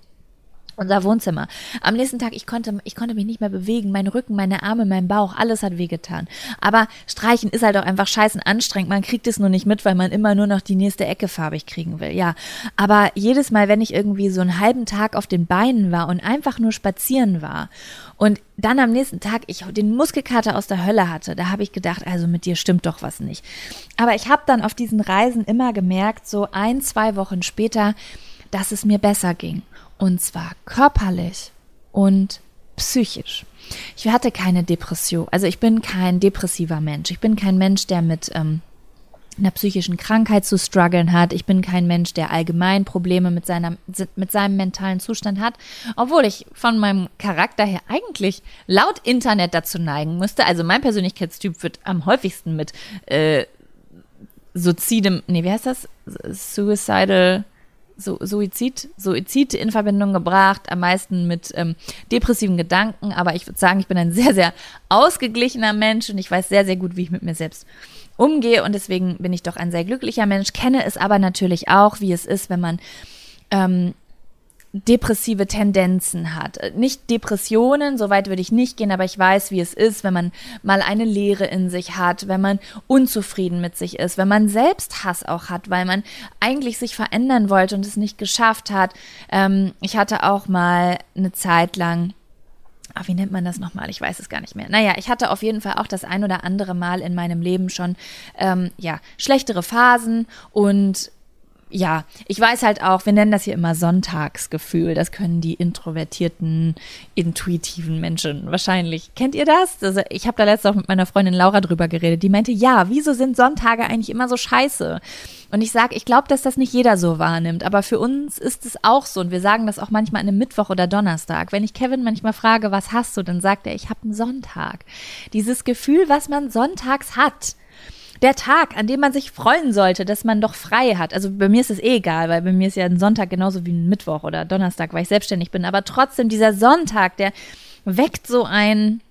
unser Wohnzimmer. Am nächsten Tag, ich konnte, ich konnte mich nicht mehr bewegen. Mein Rücken, meine Arme, mein Bauch, alles hat wehgetan. Aber streichen ist halt auch einfach scheißen anstrengend. Man kriegt es nur nicht mit, weil man immer nur noch die nächste Ecke farbig kriegen will. Ja. Aber jedes Mal, wenn ich irgendwie so einen halben Tag auf den Beinen war und einfach nur spazieren war und dann am nächsten Tag ich den Muskelkater aus der Hölle hatte, da habe ich gedacht, also mit dir stimmt doch was nicht. Aber ich habe dann auf diesen Reisen immer gemerkt, so ein, zwei Wochen später, dass es mir besser ging. Und zwar körperlich und psychisch. Ich hatte keine Depression. Also ich bin kein depressiver Mensch. Ich bin kein Mensch, der mit ähm, einer psychischen Krankheit zu strugglen hat. Ich bin kein Mensch, der allgemein Probleme mit, seiner, mit seinem mentalen Zustand hat. Obwohl ich von meinem Charakter her eigentlich laut Internet dazu neigen müsste. Also mein Persönlichkeitstyp wird am häufigsten mit äh, Suizidem, nee, wie heißt das? Suicidal so Suizid, Suizid in Verbindung gebracht, am meisten mit ähm, depressiven Gedanken. Aber ich würde sagen, ich bin ein sehr, sehr ausgeglichener Mensch und ich weiß sehr, sehr gut, wie ich mit mir selbst umgehe. Und deswegen bin ich doch ein sehr glücklicher Mensch, kenne es aber natürlich auch, wie es ist, wenn man ähm, depressive Tendenzen hat. Nicht Depressionen, so weit würde ich nicht gehen, aber ich weiß, wie es ist, wenn man mal eine Leere in sich hat, wenn man unzufrieden mit sich ist, wenn man Selbsthass auch hat, weil man eigentlich sich verändern wollte und es nicht geschafft hat. Ähm, ich hatte auch mal eine Zeit lang Ach, wie nennt man das nochmal? Ich weiß es gar nicht mehr. Naja, ich hatte auf jeden Fall auch das ein oder andere Mal in meinem Leben schon ähm, ja schlechtere Phasen und ja, ich weiß halt auch, wir nennen das hier immer Sonntagsgefühl. Das können die introvertierten, intuitiven Menschen wahrscheinlich. Kennt ihr das? Also ich habe da letztens auch mit meiner Freundin Laura drüber geredet. Die meinte, ja, wieso sind Sonntage eigentlich immer so scheiße? Und ich sage, ich glaube, dass das nicht jeder so wahrnimmt. Aber für uns ist es auch so. Und wir sagen das auch manchmal an einem Mittwoch oder Donnerstag. Wenn ich Kevin manchmal frage, was hast du, dann sagt er, ich habe einen Sonntag. Dieses Gefühl, was man sonntags hat der Tag, an dem man sich freuen sollte, dass man doch frei hat. Also bei mir ist es eh egal, weil bei mir ist ja ein Sonntag genauso wie ein Mittwoch oder Donnerstag, weil ich selbstständig bin. Aber trotzdem dieser Sonntag, der weckt so ein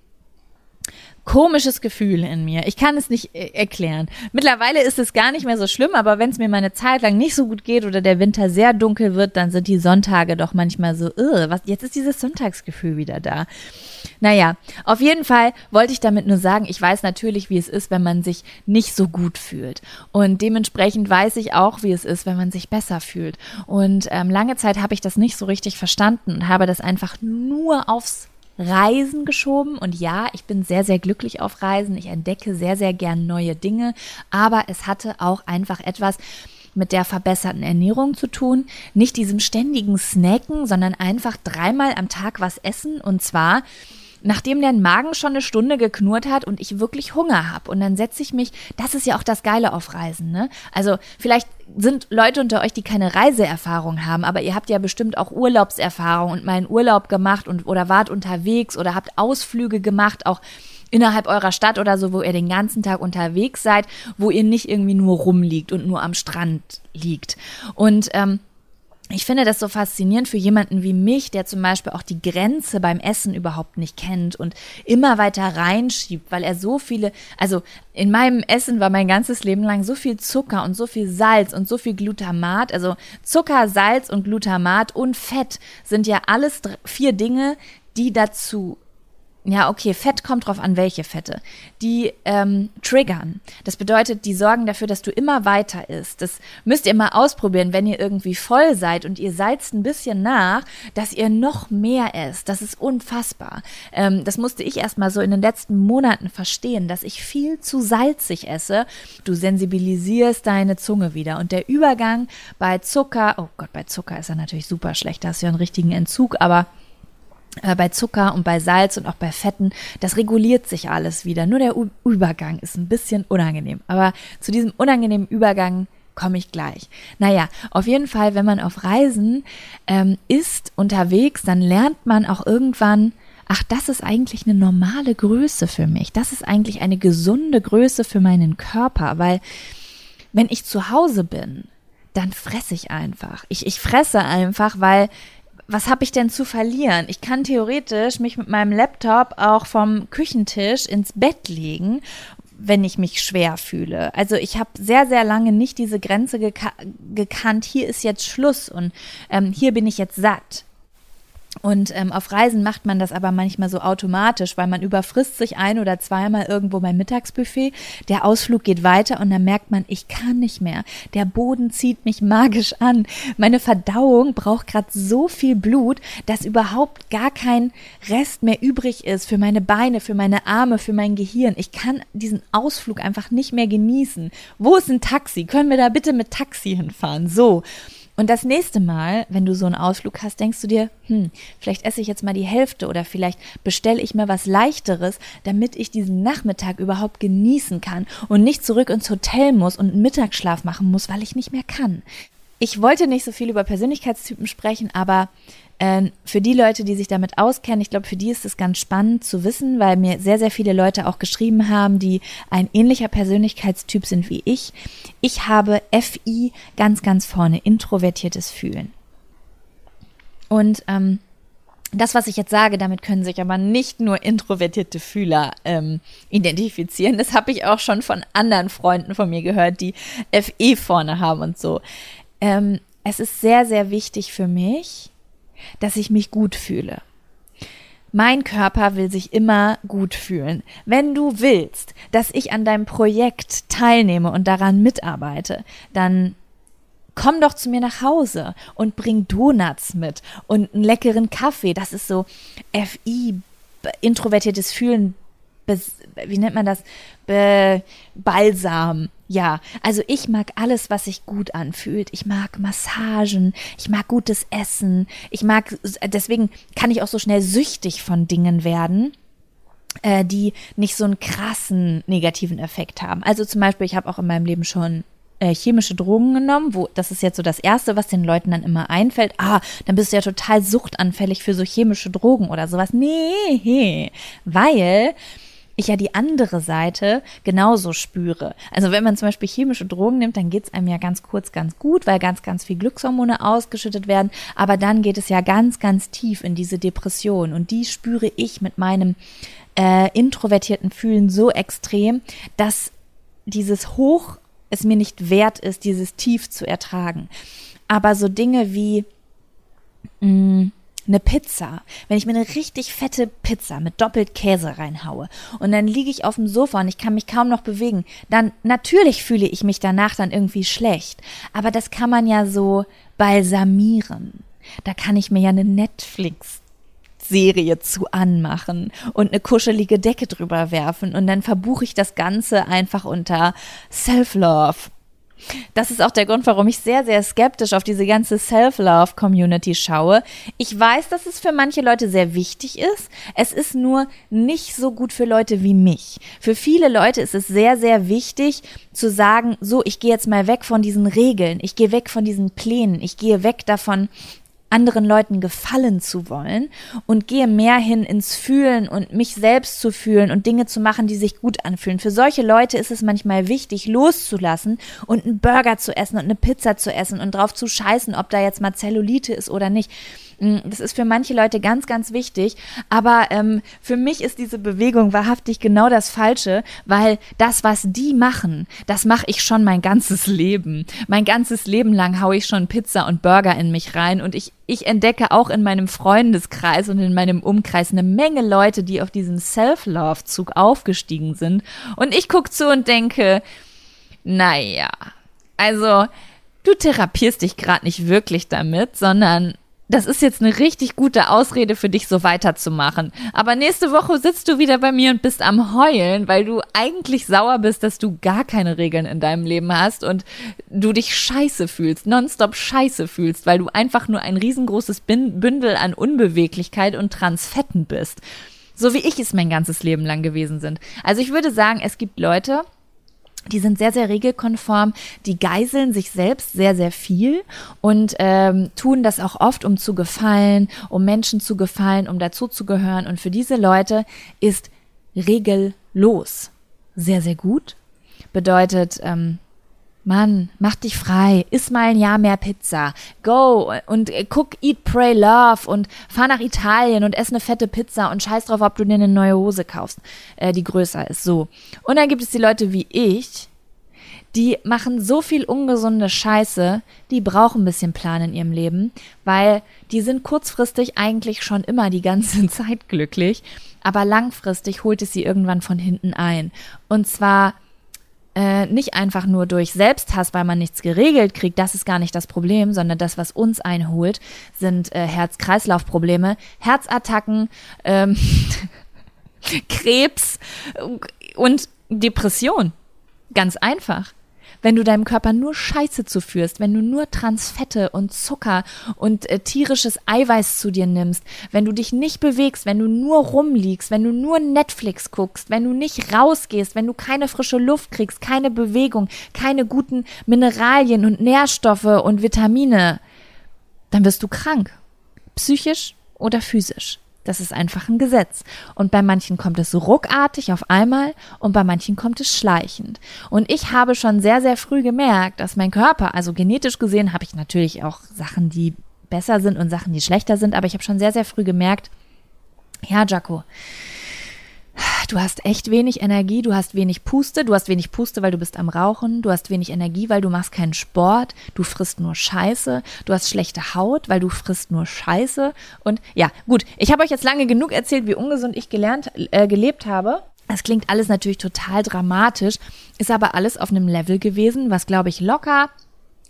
komisches Gefühl in mir. Ich kann es nicht äh, erklären. Mittlerweile ist es gar nicht mehr so schlimm, aber wenn es mir meine Zeit lang nicht so gut geht oder der Winter sehr dunkel wird, dann sind die Sonntage doch manchmal so, was, jetzt ist dieses Sonntagsgefühl wieder da. Naja, auf jeden Fall wollte ich damit nur sagen, ich weiß natürlich, wie es ist, wenn man sich nicht so gut fühlt. Und dementsprechend weiß ich auch, wie es ist, wenn man sich besser fühlt. Und ähm, lange Zeit habe ich das nicht so richtig verstanden und habe das einfach nur aufs Reisen geschoben. Und ja, ich bin sehr, sehr glücklich auf Reisen. Ich entdecke sehr, sehr gern neue Dinge. Aber es hatte auch einfach etwas mit der verbesserten Ernährung zu tun. Nicht diesem ständigen Snacken, sondern einfach dreimal am Tag was essen. Und zwar nachdem der Magen schon eine Stunde geknurrt hat und ich wirklich Hunger habe. Und dann setze ich mich, das ist ja auch das Geile auf Reisen, ne? Also vielleicht sind Leute unter euch, die keine Reiseerfahrung haben, aber ihr habt ja bestimmt auch Urlaubserfahrung und mal einen Urlaub gemacht und oder wart unterwegs oder habt Ausflüge gemacht, auch innerhalb eurer Stadt oder so, wo ihr den ganzen Tag unterwegs seid, wo ihr nicht irgendwie nur rumliegt und nur am Strand liegt. Und ähm, ich finde das so faszinierend für jemanden wie mich, der zum Beispiel auch die Grenze beim Essen überhaupt nicht kennt und immer weiter reinschiebt, weil er so viele, also in meinem Essen war mein ganzes Leben lang so viel Zucker und so viel Salz und so viel Glutamat. Also Zucker, Salz und Glutamat und Fett sind ja alles vier Dinge, die dazu ja, okay, Fett kommt drauf an, welche Fette. Die ähm, triggern. Das bedeutet, die sorgen dafür, dass du immer weiter isst. Das müsst ihr mal ausprobieren, wenn ihr irgendwie voll seid und ihr salzt ein bisschen nach, dass ihr noch mehr esst. Das ist unfassbar. Ähm, das musste ich erst mal so in den letzten Monaten verstehen, dass ich viel zu salzig esse. Du sensibilisierst deine Zunge wieder. Und der Übergang bei Zucker, oh Gott, bei Zucker ist er natürlich super schlecht. Da hast du ja einen richtigen Entzug, aber bei Zucker und bei Salz und auch bei Fetten, das reguliert sich alles wieder. Nur der U Übergang ist ein bisschen unangenehm. Aber zu diesem unangenehmen Übergang komme ich gleich. Naja, auf jeden Fall, wenn man auf Reisen ähm, ist unterwegs, dann lernt man auch irgendwann, ach, das ist eigentlich eine normale Größe für mich. Das ist eigentlich eine gesunde Größe für meinen Körper, weil wenn ich zu Hause bin, dann fresse ich einfach. Ich, ich fresse einfach, weil was habe ich denn zu verlieren? Ich kann theoretisch mich mit meinem Laptop auch vom Küchentisch ins Bett legen, wenn ich mich schwer fühle. Also ich habe sehr, sehr lange nicht diese Grenze geka gekannt, hier ist jetzt Schluss und ähm, hier bin ich jetzt satt. Und ähm, auf Reisen macht man das aber manchmal so automatisch, weil man überfrisst sich ein oder zweimal irgendwo beim Mittagsbuffet. Der Ausflug geht weiter und dann merkt man, ich kann nicht mehr. Der Boden zieht mich magisch an. Meine Verdauung braucht gerade so viel Blut, dass überhaupt gar kein Rest mehr übrig ist für meine Beine, für meine Arme, für mein Gehirn. Ich kann diesen Ausflug einfach nicht mehr genießen. Wo ist ein Taxi? Können wir da bitte mit Taxi hinfahren? So. Und das nächste Mal, wenn du so einen Ausflug hast, denkst du dir, hm, vielleicht esse ich jetzt mal die Hälfte oder vielleicht bestelle ich mir was leichteres, damit ich diesen Nachmittag überhaupt genießen kann und nicht zurück ins Hotel muss und einen Mittagsschlaf machen muss, weil ich nicht mehr kann. Ich wollte nicht so viel über Persönlichkeitstypen sprechen, aber äh, für die Leute, die sich damit auskennen, ich glaube, für die ist es ganz spannend zu wissen, weil mir sehr, sehr viele Leute auch geschrieben haben, die ein ähnlicher Persönlichkeitstyp sind wie ich. Ich habe FI ganz, ganz vorne, introvertiertes Fühlen. Und ähm, das, was ich jetzt sage, damit können sich aber nicht nur introvertierte Fühler ähm, identifizieren. Das habe ich auch schon von anderen Freunden von mir gehört, die FE vorne haben und so. Ähm, es ist sehr, sehr wichtig für mich, dass ich mich gut fühle. Mein Körper will sich immer gut fühlen. Wenn du willst, dass ich an deinem Projekt teilnehme und daran mitarbeite, dann komm doch zu mir nach Hause und bring Donuts mit und einen leckeren Kaffee. Das ist so FI, introvertiertes Fühlen, wie nennt man das? Balsam. Ja, also ich mag alles, was sich gut anfühlt. Ich mag Massagen, ich mag gutes Essen, ich mag, deswegen kann ich auch so schnell süchtig von Dingen werden äh, die nicht so einen krassen negativen Effekt haben. Also zum Beispiel, ich habe auch in meinem Leben schon äh, chemische Drogen genommen, wo das ist jetzt so das Erste, was den Leuten dann immer einfällt. Ah, dann bist du ja total suchtanfällig für so chemische Drogen oder sowas. Nee, weil ich ja die andere Seite genauso spüre. Also wenn man zum Beispiel chemische Drogen nimmt, dann geht es einem ja ganz kurz ganz gut, weil ganz, ganz viel Glückshormone ausgeschüttet werden. Aber dann geht es ja ganz, ganz tief in diese Depression. Und die spüre ich mit meinem äh, introvertierten Fühlen so extrem, dass dieses Hoch es mir nicht wert ist, dieses Tief zu ertragen. Aber so Dinge wie mh, mm, eine Pizza, wenn ich mir eine richtig fette Pizza mit doppelt Käse reinhaue und dann liege ich auf dem Sofa und ich kann mich kaum noch bewegen, dann natürlich fühle ich mich danach dann irgendwie schlecht. Aber das kann man ja so balsamieren. Da kann ich mir ja eine Netflix Serie zu anmachen und eine kuschelige Decke drüber werfen und dann verbuche ich das Ganze einfach unter Self-Love das ist auch der Grund, warum ich sehr, sehr skeptisch auf diese ganze Self-Love-Community schaue. Ich weiß, dass es für manche Leute sehr wichtig ist. Es ist nur nicht so gut für Leute wie mich. Für viele Leute ist es sehr, sehr wichtig zu sagen, so, ich gehe jetzt mal weg von diesen Regeln, ich gehe weg von diesen Plänen, ich gehe weg davon, anderen Leuten gefallen zu wollen und gehe mehr hin ins Fühlen und mich selbst zu fühlen und Dinge zu machen, die sich gut anfühlen. Für solche Leute ist es manchmal wichtig, loszulassen und einen Burger zu essen und eine Pizza zu essen und drauf zu scheißen, ob da jetzt mal Zellulite ist oder nicht. Hm, das ist für manche Leute ganz, ganz wichtig. Aber ähm, für mich ist diese Bewegung wahrhaftig genau das Falsche, weil das, was die machen, das mache ich schon mein ganzes Leben. Mein ganzes Leben lang haue ich schon Pizza und Burger in mich rein und ich ich entdecke auch in meinem Freundeskreis und in meinem Umkreis eine Menge Leute, die auf diesen Self-Love-Zug aufgestiegen sind. Und ich gucke zu und denke, naja, also du therapierst dich gerade nicht wirklich damit, sondern das ist jetzt eine richtig gute Ausrede für dich, so weiterzumachen. Aber nächste Woche sitzt du wieder bei mir und bist am Heulen, weil du eigentlich sauer bist, dass du gar keine Regeln in deinem Leben hast und du dich scheiße fühlst, nonstop scheiße fühlst, weil du einfach nur ein riesengroßes Bündel an Unbeweglichkeit und Transfetten bist. So wie ich es mein ganzes Leben lang gewesen sind. Also ich würde sagen, es gibt Leute, die sind sehr, sehr regelkonform, die geiseln sich selbst sehr, sehr viel und ähm, tun das auch oft, um zu gefallen, um Menschen zu gefallen, um dazuzugehören. Und für diese Leute ist regellos sehr, sehr gut. Bedeutet, ähm, Mann, mach dich frei, iss mal ein Jahr mehr Pizza, go und guck Eat, Pray, Love und fahr nach Italien und ess eine fette Pizza und scheiß drauf, ob du dir eine neue Hose kaufst, äh, die größer ist, so. Und dann gibt es die Leute wie ich, die machen so viel ungesunde Scheiße, die brauchen ein bisschen Plan in ihrem Leben, weil die sind kurzfristig eigentlich schon immer die ganze Zeit glücklich, aber langfristig holt es sie irgendwann von hinten ein. Und zwar äh, nicht einfach nur durch Selbsthass, weil man nichts geregelt kriegt, das ist gar nicht das Problem, sondern das, was uns einholt, sind äh, Herz-Kreislauf-Probleme, Herzattacken, ähm, Krebs und Depression. Ganz einfach wenn du deinem Körper nur Scheiße zuführst, wenn du nur Transfette und Zucker und äh, tierisches Eiweiß zu dir nimmst, wenn du dich nicht bewegst, wenn du nur rumliegst, wenn du nur Netflix guckst, wenn du nicht rausgehst, wenn du keine frische Luft kriegst, keine Bewegung, keine guten Mineralien und Nährstoffe und Vitamine, dann wirst du krank. Psychisch oder physisch. Das ist einfach ein Gesetz. Und bei manchen kommt es ruckartig auf einmal und bei manchen kommt es schleichend. Und ich habe schon sehr, sehr früh gemerkt, dass mein Körper, also genetisch gesehen, habe ich natürlich auch Sachen, die besser sind und Sachen, die schlechter sind, aber ich habe schon sehr, sehr früh gemerkt, ja, Jaco, du hast echt wenig Energie, du hast wenig Puste, du hast wenig Puste, weil du bist am Rauchen, du hast wenig Energie, weil du machst keinen Sport, du frisst nur Scheiße, du hast schlechte Haut, weil du frisst nur Scheiße und ja, gut, ich habe euch jetzt lange genug erzählt, wie ungesund ich gelernt äh, gelebt habe. Das klingt alles natürlich total dramatisch, ist aber alles auf einem Level gewesen, was glaube ich locker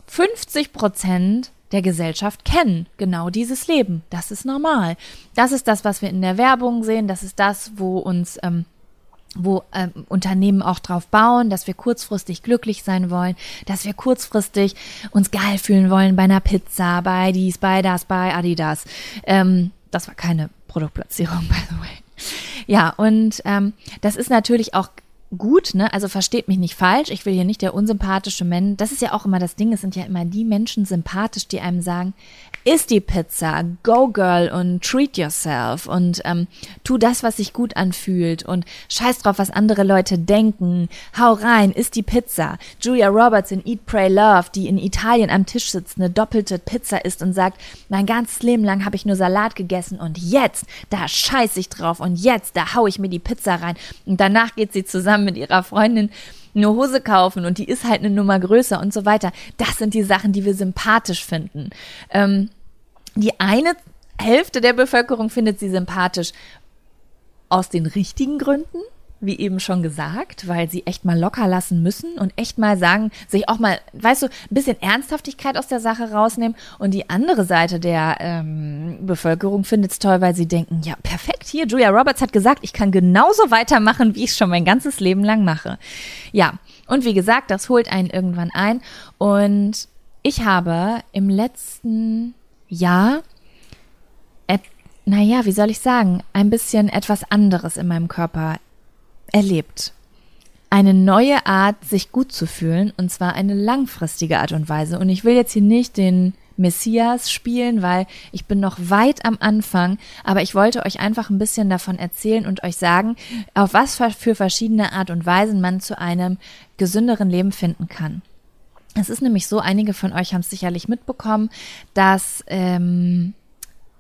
50 Prozent der Gesellschaft kennen. Genau dieses Leben. Das ist normal. Das ist das, was wir in der Werbung sehen. Das ist das, wo uns ähm, wo ähm, Unternehmen auch drauf bauen, dass wir kurzfristig glücklich sein wollen, dass wir kurzfristig uns geil fühlen wollen bei einer Pizza, bei dies, bei das, bei Adidas. Ähm, das war keine Produktplatzierung, by the way. Ja, und ähm, das ist natürlich auch gut, ne? Also versteht mich nicht falsch. Ich will hier nicht der unsympathische Mensch. Das ist ja auch immer das Ding. Es sind ja immer die Menschen sympathisch, die einem sagen, isst die Pizza, go girl und treat yourself und ähm, tu das, was sich gut anfühlt und scheiß drauf, was andere Leute denken. Hau rein, isst die Pizza. Julia Roberts in Eat, Pray, Love, die in Italien am Tisch sitzt, eine doppelte Pizza isst und sagt, mein ganzes Leben lang habe ich nur Salat gegessen und jetzt, da scheiß ich drauf und jetzt, da hau ich mir die Pizza rein. Und danach geht sie zusammen mit ihrer Freundin eine Hose kaufen und die ist halt eine Nummer größer und so weiter. Das sind die Sachen, die wir sympathisch finden. Ähm, die eine Hälfte der Bevölkerung findet sie sympathisch aus den richtigen Gründen, wie eben schon gesagt, weil sie echt mal locker lassen müssen und echt mal sagen, sich auch mal, weißt du, ein bisschen Ernsthaftigkeit aus der Sache rausnehmen. Und die andere Seite der ähm, Bevölkerung findet es toll, weil sie denken, ja, perfekt, hier, Julia Roberts hat gesagt, ich kann genauso weitermachen, wie ich es schon mein ganzes Leben lang mache. Ja, und wie gesagt, das holt einen irgendwann ein. Und ich habe im letzten Jahr naja, wie soll ich sagen, ein bisschen etwas anderes in meinem Körper erlebt. Eine neue Art, sich gut zu fühlen, und zwar eine langfristige Art und Weise. Und ich will jetzt hier nicht den Messias spielen, weil ich bin noch weit am Anfang, aber ich wollte euch einfach ein bisschen davon erzählen und euch sagen, auf was für verschiedene Art und Weisen man zu einem gesünderen Leben finden kann. Es ist nämlich so, einige von euch haben es sicherlich mitbekommen, dass ähm,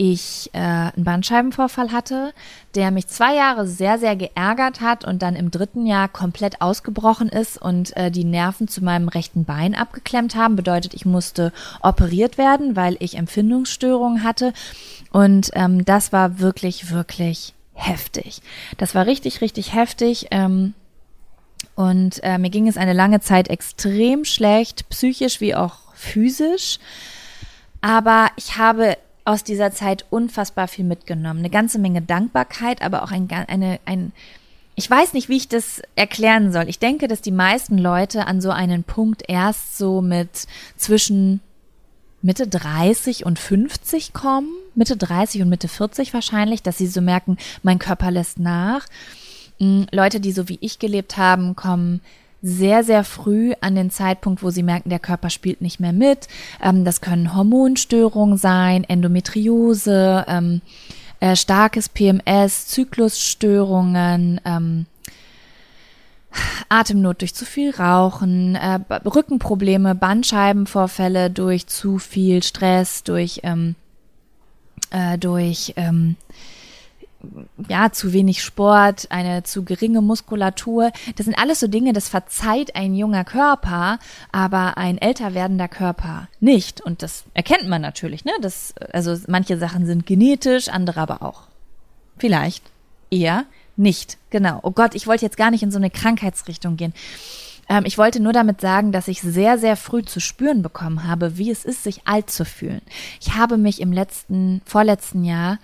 ich äh, einen Bandscheibenvorfall hatte, der mich zwei Jahre sehr, sehr geärgert hat und dann im dritten Jahr komplett ausgebrochen ist und äh, die Nerven zu meinem rechten Bein abgeklemmt haben. Bedeutet, ich musste operiert werden, weil ich Empfindungsstörungen hatte. Und ähm, das war wirklich, wirklich heftig. Das war richtig, richtig heftig. Ähm, und äh, mir ging es eine lange Zeit extrem schlecht, psychisch wie auch physisch. Aber ich habe aus dieser Zeit unfassbar viel mitgenommen. Eine ganze Menge Dankbarkeit, aber auch ein, eine, ein, ich weiß nicht, wie ich das erklären soll. Ich denke, dass die meisten Leute an so einen Punkt erst so mit zwischen Mitte 30 und 50 kommen, Mitte 30 und Mitte 40 wahrscheinlich, dass sie so merken, mein Körper lässt nach. Hm, Leute, die so wie ich gelebt haben, kommen sehr, sehr früh an den Zeitpunkt, wo sie merken, der Körper spielt nicht mehr mit. Ähm, das können Hormonstörungen sein, Endometriose, ähm, äh, starkes PMS, Zyklusstörungen, ähm, Atemnot durch zu viel Rauchen, äh, Rückenprobleme, Bandscheibenvorfälle durch zu viel Stress, durch, ähm, äh, durch ähm, ja, zu wenig Sport, eine zu geringe Muskulatur. Das sind alles so Dinge, das verzeiht ein junger Körper, aber ein älter werdender Körper nicht. Und das erkennt man natürlich, ne? Das, also manche Sachen sind genetisch, andere aber auch. Vielleicht eher nicht. Genau. Oh Gott, ich wollte jetzt gar nicht in so eine Krankheitsrichtung gehen. Ähm, ich wollte nur damit sagen, dass ich sehr, sehr früh zu spüren bekommen habe, wie es ist, sich alt zu fühlen. Ich habe mich im letzten, vorletzten Jahr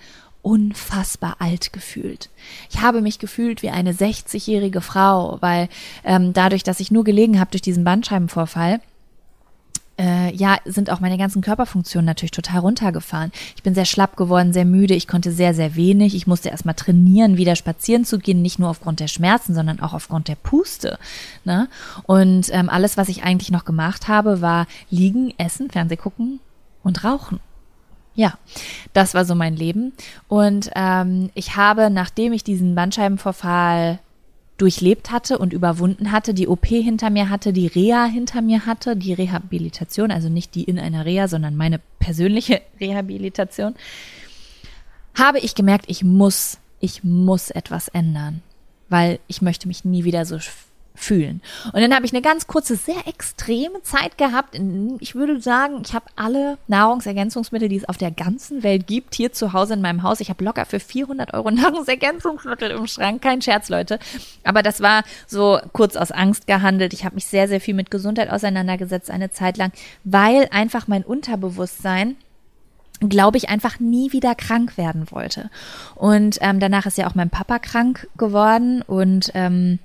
unfassbar alt gefühlt. Ich habe mich gefühlt wie eine 60-jährige Frau, weil ähm, dadurch, dass ich nur gelegen habe durch diesen Bandscheibenvorfall, äh, ja, sind auch meine ganzen Körperfunktionen natürlich total runtergefahren. Ich bin sehr schlapp geworden, sehr müde, ich konnte sehr, sehr wenig. Ich musste erstmal trainieren, wieder spazieren zu gehen, nicht nur aufgrund der Schmerzen, sondern auch aufgrund der Puste. Ne? Und ähm, alles, was ich eigentlich noch gemacht habe, war liegen, essen, Fernseh gucken und rauchen. Ja, das war so mein Leben. Und ähm, ich habe, nachdem ich diesen Bandscheibenvorfall durchlebt hatte und überwunden hatte, die OP hinter mir hatte, die Reha hinter mir hatte, die Rehabilitation, also nicht die in einer Reha, sondern meine persönliche Rehabilitation, habe ich gemerkt, ich muss, ich muss etwas ändern, weil ich möchte mich nie wieder so fühlen. Und dann habe ich eine ganz kurze, sehr extreme Zeit gehabt. Ich würde sagen, ich habe alle Nahrungsergänzungsmittel, die es auf der ganzen Welt gibt, hier zu Hause in meinem Haus. Ich habe locker für 400 Euro Nahrungsergänzungsmittel im Schrank. Kein Scherz, Leute. Aber das war so kurz aus Angst gehandelt. Ich habe mich sehr, sehr viel mit Gesundheit auseinandergesetzt eine Zeit lang, weil einfach mein Unterbewusstsein glaube ich, einfach nie wieder krank werden wollte. Und ähm, danach ist ja auch mein Papa krank geworden und ähm,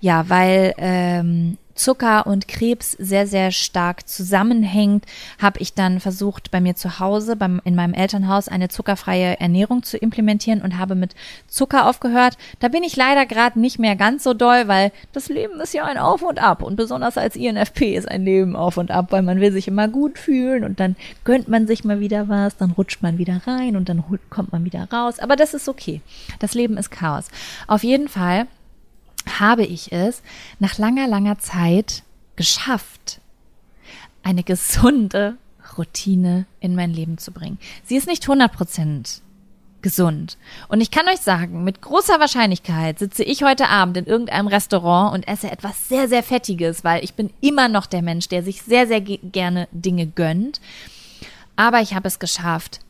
ja, weil ähm, Zucker und Krebs sehr, sehr stark zusammenhängt, habe ich dann versucht, bei mir zu Hause, beim, in meinem Elternhaus, eine zuckerfreie Ernährung zu implementieren und habe mit Zucker aufgehört. Da bin ich leider gerade nicht mehr ganz so doll, weil das Leben ist ja ein Auf und Ab und besonders als INFP ist ein Leben auf und ab, weil man will sich immer gut fühlen und dann gönnt man sich mal wieder was, dann rutscht man wieder rein und dann kommt man wieder raus. Aber das ist okay. Das Leben ist Chaos. Auf jeden Fall habe ich es nach langer, langer Zeit geschafft, eine gesunde Routine in mein Leben zu bringen. Sie ist nicht 100% gesund. Und ich kann euch sagen, mit großer Wahrscheinlichkeit sitze ich heute Abend in irgendeinem Restaurant und esse etwas sehr, sehr Fettiges, weil ich bin immer noch der Mensch, der sich sehr, sehr gerne Dinge gönnt. Aber ich habe es geschafft,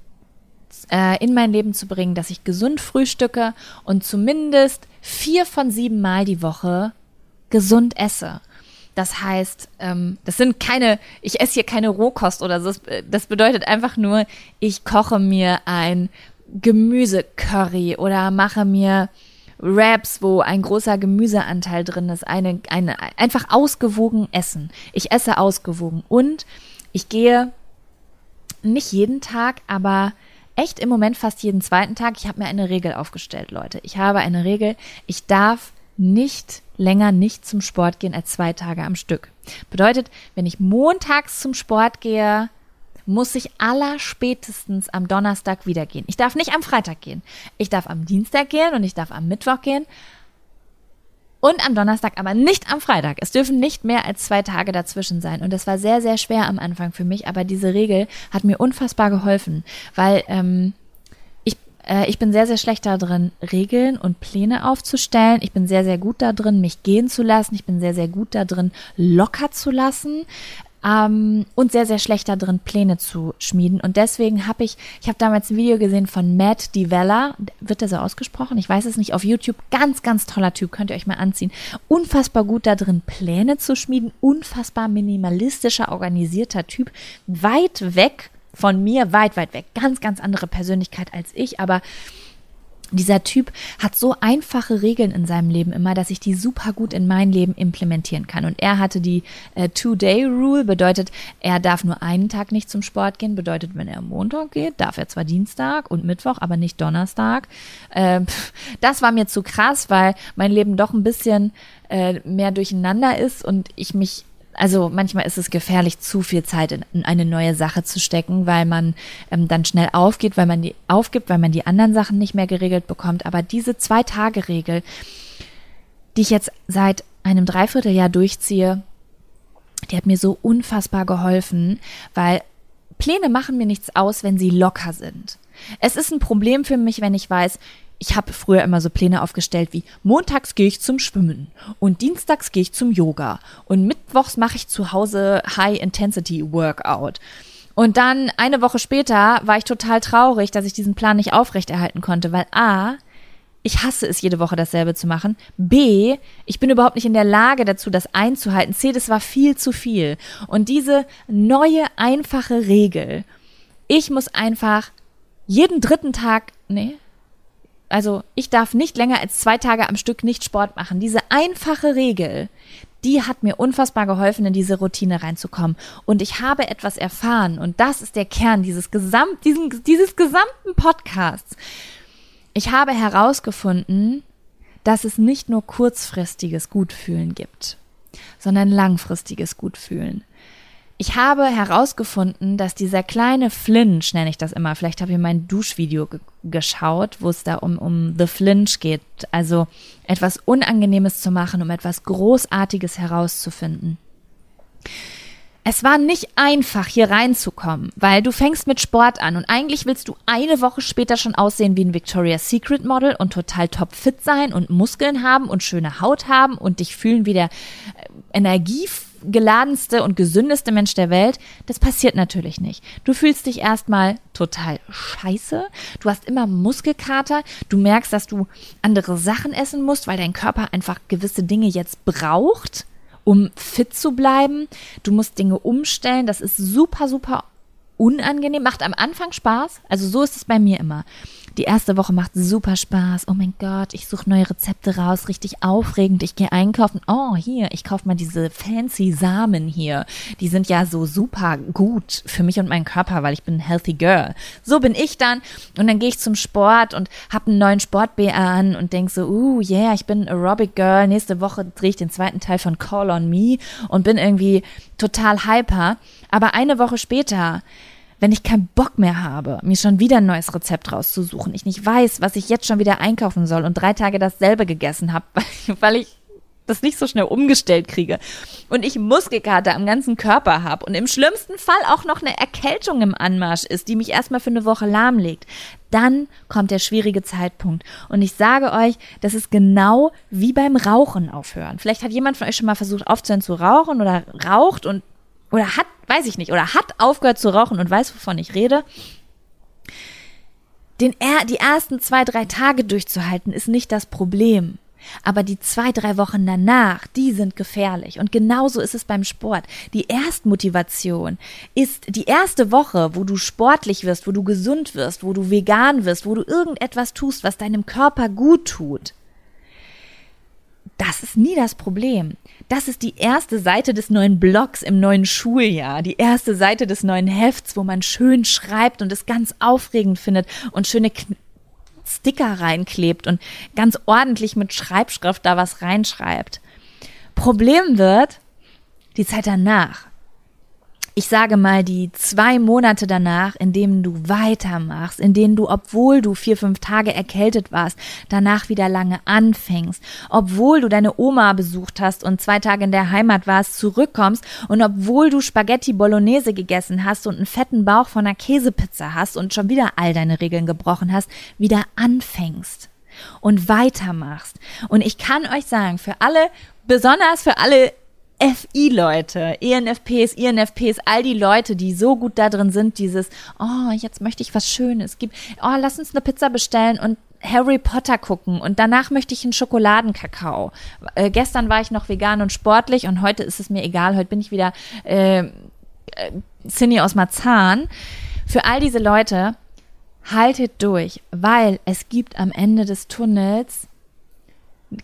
äh, in mein Leben zu bringen, dass ich gesund frühstücke und zumindest vier von sieben Mal die Woche gesund esse. Das heißt, ähm, das sind keine, ich esse hier keine Rohkost oder so. Das bedeutet einfach nur, ich koche mir ein Gemüsecurry oder mache mir Wraps, wo ein großer Gemüseanteil drin ist, eine, eine, einfach ausgewogen essen. Ich esse ausgewogen und ich gehe nicht jeden Tag, aber echt im Moment fast jeden zweiten Tag. Ich habe mir eine Regel aufgestellt, Leute. Ich habe eine Regel, ich darf nicht länger nicht zum Sport gehen als zwei Tage am Stück. Bedeutet, wenn ich montags zum Sport gehe, muss ich allerspätestens am Donnerstag wieder gehen. Ich darf nicht am Freitag gehen. Ich darf am Dienstag gehen und ich darf am Mittwoch gehen und am Donnerstag, aber nicht am Freitag. Es dürfen nicht mehr als zwei Tage dazwischen sein. Und das war sehr, sehr schwer am Anfang für mich, aber diese Regel hat mir unfassbar geholfen, weil ähm, Äh, ich bin sehr, sehr schlecht darin, Regeln und Pläne aufzustellen. Ich bin sehr, sehr gut darin, mich gehen zu lassen. Ich bin sehr, sehr gut darin, locker zu lassen ähm, und sehr, sehr schlecht darin, Pläne zu schmieden. Und deswegen habe ich, ich habe damals ein Video gesehen von Matt Divella, wird der so ausgesprochen? Ich weiß es nicht, auf YouTube. Ganz, ganz toller Typ, könnt ihr euch mal anziehen. Unfassbar gut darin, Pläne zu schmieden, unfassbar minimalistischer, organisierter Typ, weit weg von mir, weit, weit weg. Ganz, ganz andere Persönlichkeit als ich, aber dieser Typ hat so einfache Regeln in seinem Leben immer, dass ich die super gut in mein Leben implementieren kann. Und er hatte die äh, Two-Day-Rule, bedeutet, er darf nur einen Tag nicht zum Sport gehen, bedeutet, wenn er Montag geht, darf er zwar Dienstag und Mittwoch, aber nicht Donnerstag. Äh, das war mir zu krass, weil mein Leben doch ein bisschen äh, mehr durcheinander ist und ich mich also manchmal ist es gefährlich, zu viel Zeit in, in eine neue Sache zu stecken, weil man ähm, dann schnell aufgeht, weil man die aufgibt, weil man die anderen Sachen nicht mehr geregelt bekommt. Aber diese Zwei-Tage-Regel, die ich jetzt seit einem Dreivierteljahr durchziehe, die hat mir so unfassbar geholfen, weil Pläne machen mir nichts aus, wenn sie locker sind. Es ist ein Problem für mich, wenn ich weiß, ich habe früher immer so Pläne aufgestellt wie montags gehe ich zum Schwimmen und dienstags gehe ich zum Yoga und mittwochs mache ich zu Hause High Intensity Workout. Und dann eine Woche später war ich total traurig, dass ich diesen Plan nicht aufrechterhalten konnte, weil A, ich hasse es, jede Woche dasselbe zu machen. B, ich bin überhaupt nicht in der Lage dazu, das einzuhalten. C, das war viel zu viel. Und diese neue, einfache Regel, ich muss einfach jeden dritten Tag, nee, also ich darf nicht länger als zwei Tage am Stück nicht Sport machen. Diese einfache Regel, die hat mir unfassbar geholfen, in diese Routine reinzukommen. Und ich habe etwas erfahren, und das ist der Kern dieses, Gesamt, diesen, dieses gesamten Podcasts. Ich habe herausgefunden, dass es nicht nur kurzfristiges Gutfühlen gibt, sondern langfristiges Gutfühlen ich habe herausgefunden, dass dieser kleine Flinch, nenne ich das immer, vielleicht habe ich mein Duschvideo ge geschaut, wo es da um, um The Flinch geht, also etwas Unangenehmes zu machen, um etwas Großartiges herauszufinden. Es war nicht einfach, hier reinzukommen, weil du fängst mit Sport an und eigentlich willst du eine Woche später schon aussehen wie ein Victoria's Secret Model und total topfit sein und Muskeln haben und schöne Haut haben und dich fühlen wie der äh, Energie geladenste und gesündeste Mensch der Welt, das passiert natürlich nicht. Du fühlst dich erstmal total scheiße, du hast immer Muskelkater, du merkst, dass du andere Sachen essen musst, weil dein Körper einfach gewisse Dinge jetzt braucht, um fit zu bleiben. Du musst Dinge umstellen, das ist super, super unangenehm, macht am Anfang Spaß, also so ist es bei mir immer. Die erste Woche macht super Spaß. Oh mein Gott, ich suche neue Rezepte raus, richtig aufregend. Ich gehe einkaufen. Oh, hier, ich kaufe mal diese fancy Samen hier. Die sind ja so super gut für mich und meinen Körper, weil ich bin healthy girl. So bin ich dann und dann gehe ich zum Sport und habe einen neuen Sport-BA an und denk so, uh, yeah, ich bin Aerobic Girl. Nächste Woche drehe ich den zweiten Teil von Call on Me und bin irgendwie total hyper. Aber eine Woche später wenn ich keinen Bock mehr habe, mir schon wieder ein neues Rezept rauszusuchen, ich nicht weiß, was ich jetzt schon wieder einkaufen soll und drei Tage dasselbe gegessen habe, weil, ich das nicht so schnell umgestellt kriege und ich Muskelkater am ganzen Körper habe und im schlimmsten Fall auch noch eine Erkältung im Anmarsch ist, die mich erstmal für eine Woche lahmlegt, dann kommt der schwierige Zeitpunkt. Und ich sage euch, das ist genau wie beim Rauchen aufhören. Vielleicht hat jemand von euch schon mal versucht aufzuhören zu rauchen oder raucht und oder hat, weiß ich nicht, oder hat aufgehört zu rauchen und weiß, wovon ich rede. Den, die ersten zwei, drei Tage durchzuhalten, ist nicht das Problem. Aber die zwei, drei Wochen danach, die sind gefährlich. Und genauso ist es beim Sport. Die Erstmotivation ist die erste Woche, wo du sportlich wirst, wo du gesund wirst, wo du vegan wirst, wo du irgendetwas tust, was deinem Körper gut tut. Das ist nie das Problem. Das ist die erste Seite des neuen Blogs im neuen Schuljahr, die erste Seite des neuen Hefts, wo man schön schreibt und es ganz aufregend findet und schöne Sticker reinklebt und ganz ordentlich mit Schreibschrift da was reinschreibt. Problem wird die Zeit danach. Ich sage mal, die zwei Monate danach, in denen du weitermachst, in denen du, obwohl du vier, fünf Tage erkältet warst, danach wieder lange anfängst, obwohl du deine Oma besucht hast und zwei Tage in der Heimat warst, zurückkommst und obwohl du Spaghetti Bolognese gegessen hast und einen fetten Bauch von einer Käsepizza hast und schon wieder all deine Regeln gebrochen hast, wieder anfängst und weitermachst. Und ich kann euch sagen, für alle, besonders für alle FI-Leute, ENFPs, INFPs, all die Leute, die so gut da drin sind, dieses, oh, jetzt möchte ich was Schönes, gib, oh, lass uns eine Pizza bestellen und Harry Potter gucken und danach möchte ich einen Schokoladenkakao. Äh, gestern war ich noch vegan und sportlich und heute ist es mir egal, heute bin ich wieder äh, äh, Cindy aus Marzahn. Für all diese Leute, haltet durch, weil es gibt am Ende des Tunnels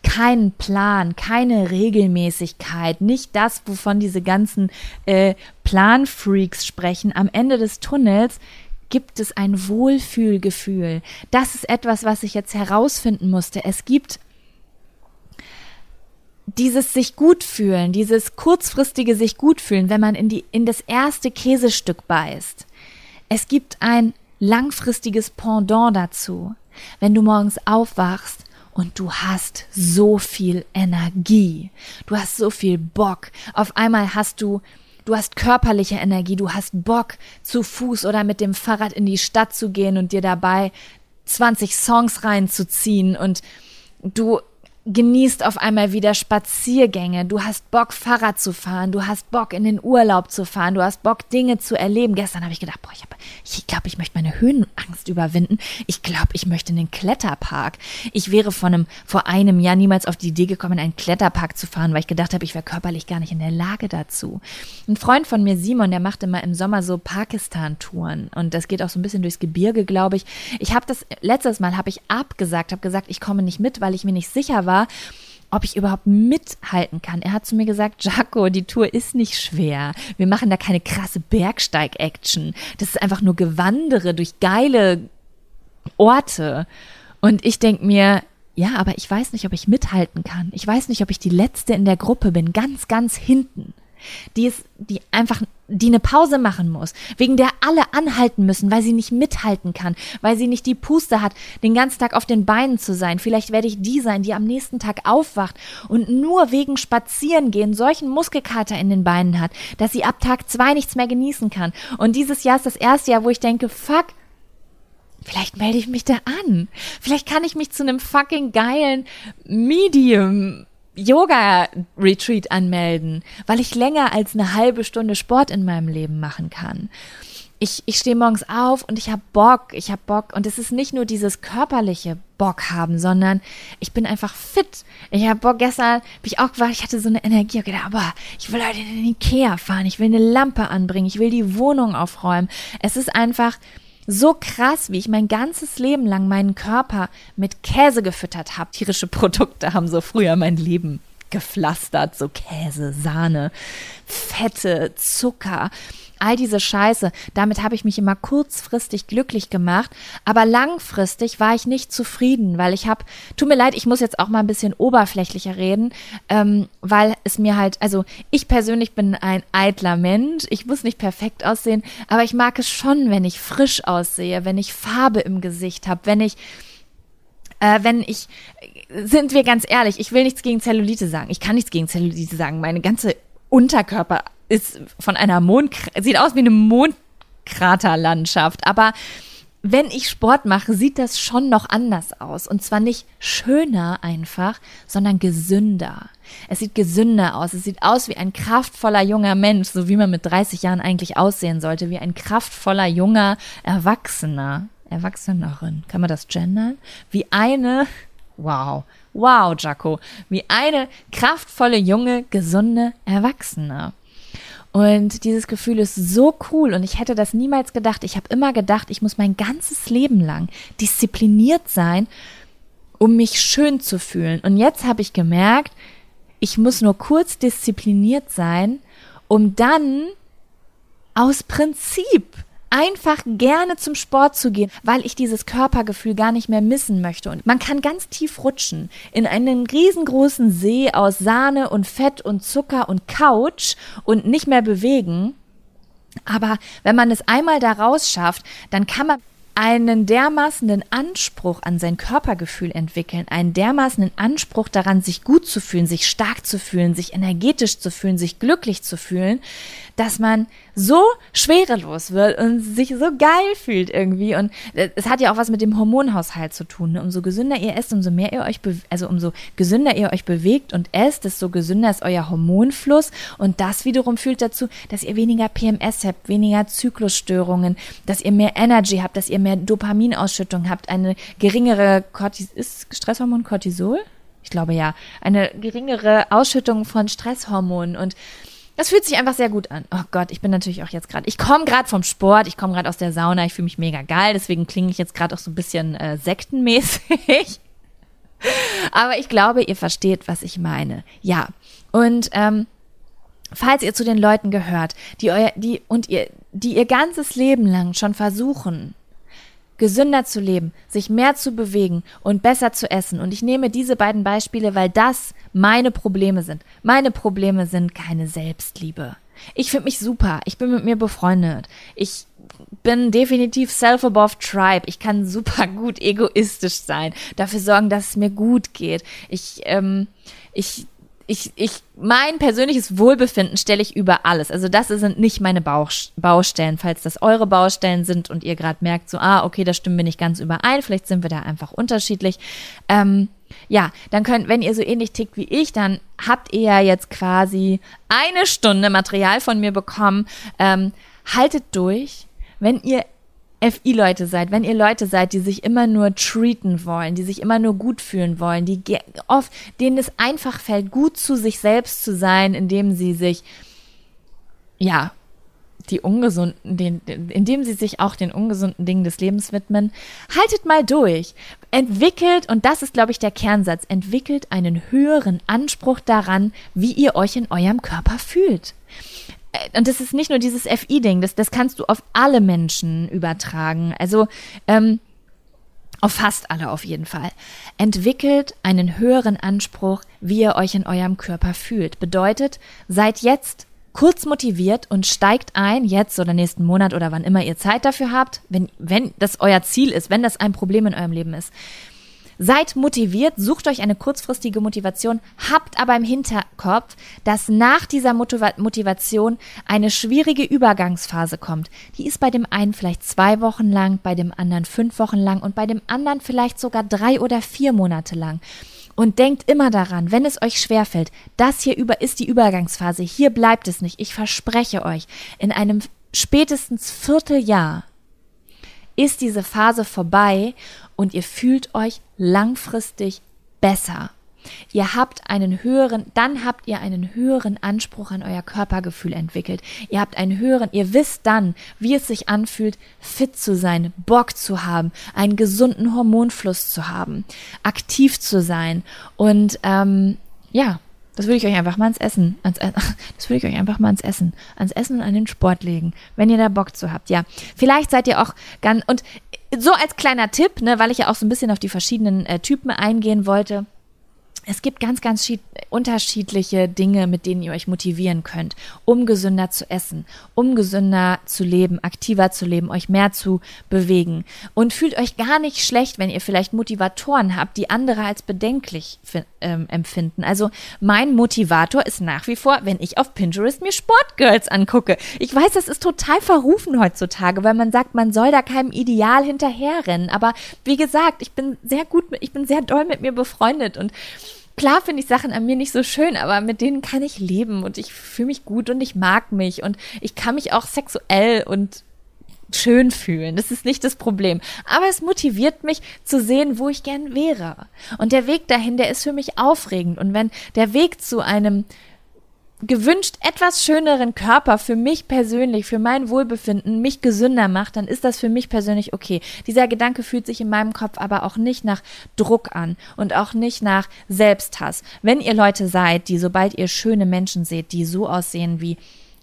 keinen Plan, keine Regelmäßigkeit, nicht das, wovon diese ganzen äh, Planfreaks sprechen. Am Ende des Tunnels gibt es ein Wohlfühlgefühl. Das ist etwas, was ich jetzt herausfinden musste. Es gibt dieses sich gut fühlen, dieses kurzfristige sich gut fühlen, wenn man in die in das erste Käsestück beißt. Es gibt ein langfristiges Pendant dazu. Wenn du morgens aufwachst und du hast so viel Energie. Du hast so viel Bock. Auf einmal hast du Du hast körperliche Energie, du hast Bock, zu Fuß oder mit dem Fahrrad in die Stadt zu gehen und dir dabei 20 Songs reinzuziehen und du genießt auf einmal wieder Spaziergänge, du hast Bock Fahrrad zu fahren, du hast Bock in den Urlaub zu fahren, du hast Bock Dinge zu erleben. Gestern habe ich gedacht, boah, ich, hab, ich glaube, ich möchte meine Höhenangst überwinden. Ich glaube, ich möchte in den Kletterpark. Ich wäre von einem, vor einem Jahr niemals auf die Idee gekommen, in einen Kletterpark zu fahren, weil ich gedacht habe, ich wäre körperlich gar nicht in der Lage dazu. Ein Freund von mir, Simon, der macht immer im Sommer so Pakistan-Touren und das geht auch so ein bisschen durchs Gebirge, glaube ich. Ich habe das letztes Mal habe ich abgesagt, habe gesagt, ich komme nicht mit, weil ich mir nicht sicher war, war, ob ich überhaupt mithalten kann. Er hat zu mir gesagt, Jaco, die Tour ist nicht schwer. Wir machen da keine krasse Bergsteig-Action. Das ist einfach nur Gewandere durch geile Orte. Und ich denke mir, ja, aber ich weiß nicht, ob ich mithalten kann. Ich weiß nicht, ob ich die Letzte in der Gruppe bin, ganz, ganz hinten die ist, die einfach, die eine Pause machen muss, wegen der alle anhalten müssen, weil sie nicht mithalten kann, weil sie nicht die Puste hat, den ganzen Tag auf den Beinen zu sein. Vielleicht werde ich die sein, die am nächsten Tag aufwacht und nur wegen Spazierengehen solchen Muskelkater in den Beinen hat, dass sie ab Tag zwei nichts mehr genießen kann. Und dieses Jahr ist das erste Jahr, wo ich denke, fuck, Vielleicht melde ich mich da an. Vielleicht kann ich mich zu einem fucking geilen Medium Yoga-Retreat anmelden, weil ich länger als eine halbe Stunde Sport in meinem Leben machen kann. Ich, ich stehe morgens auf und ich habe Bock, ich habe Bock. Und es ist nicht nur dieses körperliche Bock haben, sondern ich bin einfach fit. Ich habe Bock, gestern bin ich auch gewacht, ich hatte so eine Energie, ich gedacht, aber ich will heute in den Ikea fahren, ich will eine Lampe anbringen, ich will die Wohnung aufräumen. Es ist einfach, so krass, wie ich mein ganzes Leben lang meinen Körper mit Käse gefüttert habe. Tierische Produkte haben so früher mein Leben gepflastert, so Käse, Sahne, Fette, Zucker all diese Scheiße, damit habe ich mich immer kurzfristig glücklich gemacht, aber langfristig war ich nicht zufrieden, weil ich habe, tut mir leid, ich muss jetzt auch mal ein bisschen oberflächlicher reden, ähm, weil es mir halt, also ich persönlich bin ein eitler Mensch, ich muss nicht perfekt aussehen, aber ich mag es schon, wenn ich frisch aussehe, wenn ich Farbe im Gesicht habe, wenn ich äh, wenn ich, sind wir ganz ehrlich, ich will nichts gegen Zellulite sagen. Ich kann nichts gegen Zellulite sagen. Meine ganze Unterkörper ist von einer Mond, sieht aus wie eine Mondkraterlandschaft, aber wenn ich Sport mache, sieht das schon noch anders aus. Und zwar nicht schöner einfach, sondern gesünder. Es sieht gesünder aus. Es sieht aus wie ein kraftvoller junger Mensch, so wie man mit 30 Jahren eigentlich aussehen sollte, wie ein kraftvoller junger Erwachsener. Erwachsenerin. Kann man das gendern? Wie eine, wow, wow, Jaco, wie eine kraftvolle, junge, gesunde Erwachsene. Und dieses Gefühl ist so cool und ich hätte das niemals gedacht. Ich habe immer gedacht, ich muss mein ganzes Leben lang diszipliniert sein, um mich schön zu fühlen. Und jetzt habe ich gemerkt, ich muss nur kurz diszipliniert sein, um dann aus Prinzip einfach gerne zum Sport zu gehen, weil ich dieses Körpergefühl gar nicht mehr missen möchte. Und man kann ganz tief rutschen in einen riesengroßen See aus Sahne und Fett und Zucker und Couch und nicht mehr bewegen. Aber wenn man es einmal da raus schafft, dann kann man einen dermaßenen Anspruch an sein Körpergefühl entwickeln, einen dermaßenen Anspruch daran, sich gut zu fühlen, sich stark zu fühlen, sich energetisch zu fühlen, sich glücklich zu fühlen, dass man so schwerelos wird und sich so geil fühlt irgendwie. Und äh, es hat ja auch was mit dem Hormonhaushalt zu tun. Ne? Umso gesünder ihr esst, umso mehr ihr euch, also umso gesünder ihr euch bewegt und esst, desto gesünder ist euer Hormonfluss. Und das wiederum führt dazu, dass ihr weniger PMS habt, weniger Zyklusstörungen, dass ihr mehr Energy habt, dass ihr mehr Dopaminausschüttung habt, eine geringere Cortis ist Stresshormon Cortisol? Ich glaube ja, eine geringere Ausschüttung von Stresshormonen und das fühlt sich einfach sehr gut an. Oh Gott, ich bin natürlich auch jetzt gerade. Ich komme gerade vom Sport, ich komme gerade aus der Sauna, ich fühle mich mega geil, deswegen klinge ich jetzt gerade auch so ein bisschen äh, sektenmäßig. Aber ich glaube, ihr versteht, was ich meine. Ja. Und ähm, falls ihr zu den Leuten gehört, die euer, die und ihr, die ihr ganzes Leben lang schon versuchen, gesünder zu leben, sich mehr zu bewegen und besser zu essen. Und ich nehme diese beiden Beispiele, weil das meine Probleme sind. Meine Probleme sind keine Selbstliebe. Ich finde mich super. Ich bin mit mir befreundet. Ich bin definitiv self-above tribe. Ich kann super gut egoistisch sein, dafür sorgen, dass es mir gut geht. Ich, ähm, ich ich, ich, mein persönliches Wohlbefinden stelle ich über alles. Also das sind nicht meine Baustellen. Falls das eure Baustellen sind und ihr gerade merkt, so, ah, okay, da stimmen wir nicht ganz überein, vielleicht sind wir da einfach unterschiedlich. Ähm, ja, dann könnt, wenn ihr so ähnlich tickt wie ich, dann habt ihr ja jetzt quasi eine Stunde Material von mir bekommen. Ähm, haltet durch. Wenn ihr FI-Leute seid, wenn ihr Leute seid, die sich immer nur treaten wollen, die sich immer nur gut fühlen wollen, die oft, denen es einfach fällt, gut zu sich selbst zu sein, indem sie sich, ja, die ungesunden, den, indem sie sich auch den ungesunden Dingen des Lebens widmen, haltet mal durch. Entwickelt, und das ist, glaube ich, der Kernsatz, entwickelt einen höheren Anspruch daran, wie ihr euch in eurem Körper fühlt. Äh, und das ist nicht nur dieses FI-Ding, das, das kannst du auf alle Menschen übertragen. Also, ähm, auf fast alle auf jeden Fall. Entwickelt einen höheren Anspruch, wie ihr euch in eurem Körper fühlt. Bedeutet, seid jetzt kurz motiviert und steigt ein, jetzt oder nächsten Monat oder wann immer ihr Zeit dafür habt, wenn, wenn das euer Ziel ist, wenn das ein Problem in eurem Leben ist. Seid motiviert, sucht euch eine kurzfristige Motivation, habt aber im Hinterkopf, dass nach dieser Motiva Motivation eine schwierige Übergangsphase kommt. Die ist bei dem einen vielleicht zwei Wochen lang, bei dem anderen fünf Wochen lang und bei dem anderen vielleicht sogar drei oder vier Monate lang. Und denkt immer daran, wenn es euch schwerfällt, das hier über ist die Übergangsphase, hier bleibt es nicht. Ich verspreche euch, in einem spätestens Vierteljahr ist diese Phase vorbei und ihr fühlt euch langfristig besser. Ihr habt einen höheren, dann habt ihr einen höheren Anspruch an euer Körpergefühl entwickelt. Ihr habt einen höheren, ihr wisst dann, wie es sich anfühlt, fit zu sein, Bock zu haben, einen gesunden Hormonfluss zu haben, aktiv zu sein und ähm, ja, das würde ich euch einfach mal ans Essen, ans, das würde ich euch einfach mal ans Essen, ans Essen und an den Sport legen, wenn ihr da Bock zu habt. Ja, vielleicht seid ihr auch ganz, und so als kleiner Tipp, ne, weil ich ja auch so ein bisschen auf die verschiedenen äh, Typen eingehen wollte es gibt ganz, ganz unterschiedliche Dinge, mit denen ihr euch motivieren könnt, um gesünder zu essen, um gesünder zu leben, aktiver zu leben, euch mehr zu bewegen. Und fühlt euch gar nicht schlecht, wenn ihr vielleicht Motivatoren habt, die andere als bedenklich ähm, empfinden. Also mein Motivator ist nach wie vor, wenn ich auf Pinterest mir Sportgirls angucke. Ich weiß, das ist total verrufen heutzutage, weil man sagt, man soll da keinem Ideal hinterherrennen. Aber wie gesagt, ich bin sehr gut, ich bin sehr doll mit mir befreundet und klar finde ich Sachen an mir nicht so schön, aber mit denen kann ich leben und ich fühle mich gut und ich mag mich und ich kann mich auch sexuell und schön fühlen. Das ist nicht das Problem. Aber es motiviert mich zu sehen, wo ich gern wäre. Und der Weg dahin, der ist für mich aufregend. Und wenn der Weg zu einem gewünscht etwas schöneren Körper für mich persönlich, für mein Wohlbefinden, mich gesünder macht, dann ist das für mich persönlich okay. Dieser Gedanke fühlt sich in meinem Kopf aber auch nicht nach Druck an und auch nicht nach Selbsthass. Wenn ihr Leute seid, die sobald ihr schöne Menschen seht, die so aussehen, wie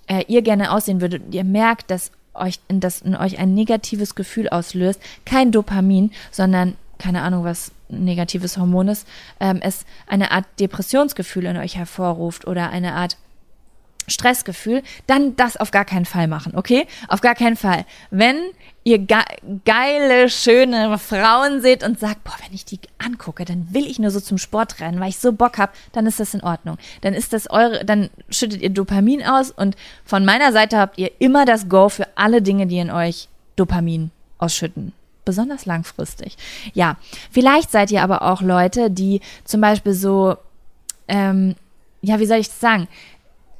äh, ihr gerne aussehen würdet, ihr merkt, dass euch, dass in euch ein negatives Gefühl auslöst, kein Dopamin, sondern keine Ahnung, was negatives Hormon ist, ähm, es eine Art Depressionsgefühl in euch hervorruft oder eine Art Stressgefühl, dann das auf gar keinen Fall machen, okay? Auf gar keinen Fall. Wenn ihr ge geile, schöne Frauen seht und sagt, boah, wenn ich die angucke, dann will ich nur so zum Sport rennen, weil ich so Bock habe, dann ist das in Ordnung. Dann ist das eure, dann schüttet ihr Dopamin aus und von meiner Seite habt ihr immer das Go für alle Dinge, die in euch Dopamin ausschütten. Besonders langfristig. Ja, vielleicht seid ihr aber auch Leute, die zum Beispiel so, ähm, ja, wie soll ich das sagen?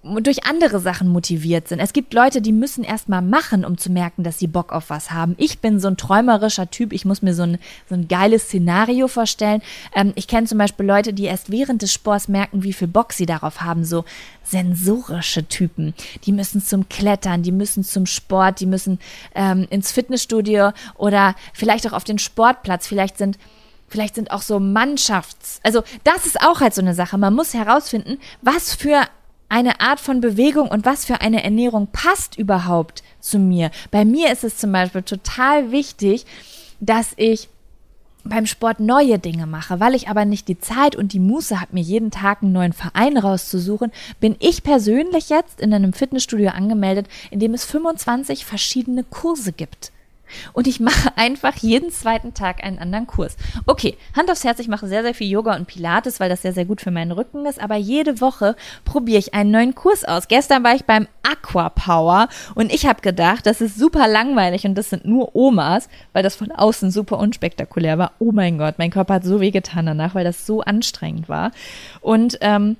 Durch andere Sachen motiviert sind. Es gibt Leute, die müssen erst mal machen, um zu merken, dass sie Bock auf was haben. Ich bin so ein träumerischer Typ. Ich muss mir so ein, so ein geiles Szenario vorstellen. Ähm, ich kenne zum Beispiel Leute, die erst während des Sports merken, wie viel Bock sie darauf haben. So sensorische Typen. Die müssen zum Klettern, die müssen zum Sport, die müssen ähm, ins Fitnessstudio oder vielleicht auch auf den Sportplatz. Vielleicht sind Vielleicht sind auch so Mannschafts, also das ist auch halt so eine Sache. Man muss herausfinden, was für eine Art von Bewegung und was für eine Ernährung passt überhaupt zu mir. Bei mir ist es zum Beispiel total wichtig, dass ich beim Sport neue Dinge mache, weil ich aber nicht die Zeit und die Muße habe, mir jeden Tag einen neuen Verein rauszusuchen, bin ich persönlich jetzt in einem Fitnessstudio angemeldet, in dem es 25 verschiedene Kurse gibt. Und ich mache einfach jeden zweiten Tag einen anderen Kurs. Okay, Hand aufs Herz, ich mache sehr, sehr viel Yoga und Pilates, weil das sehr, sehr gut für meinen Rücken ist. Aber jede Woche probiere ich einen neuen Kurs aus. Gestern war ich beim Aqua Power und ich habe gedacht, das ist super langweilig und das sind nur Omas, weil das von außen super unspektakulär war. Oh mein Gott, mein Körper hat so wehgetan danach, weil das so anstrengend war. Und ähm,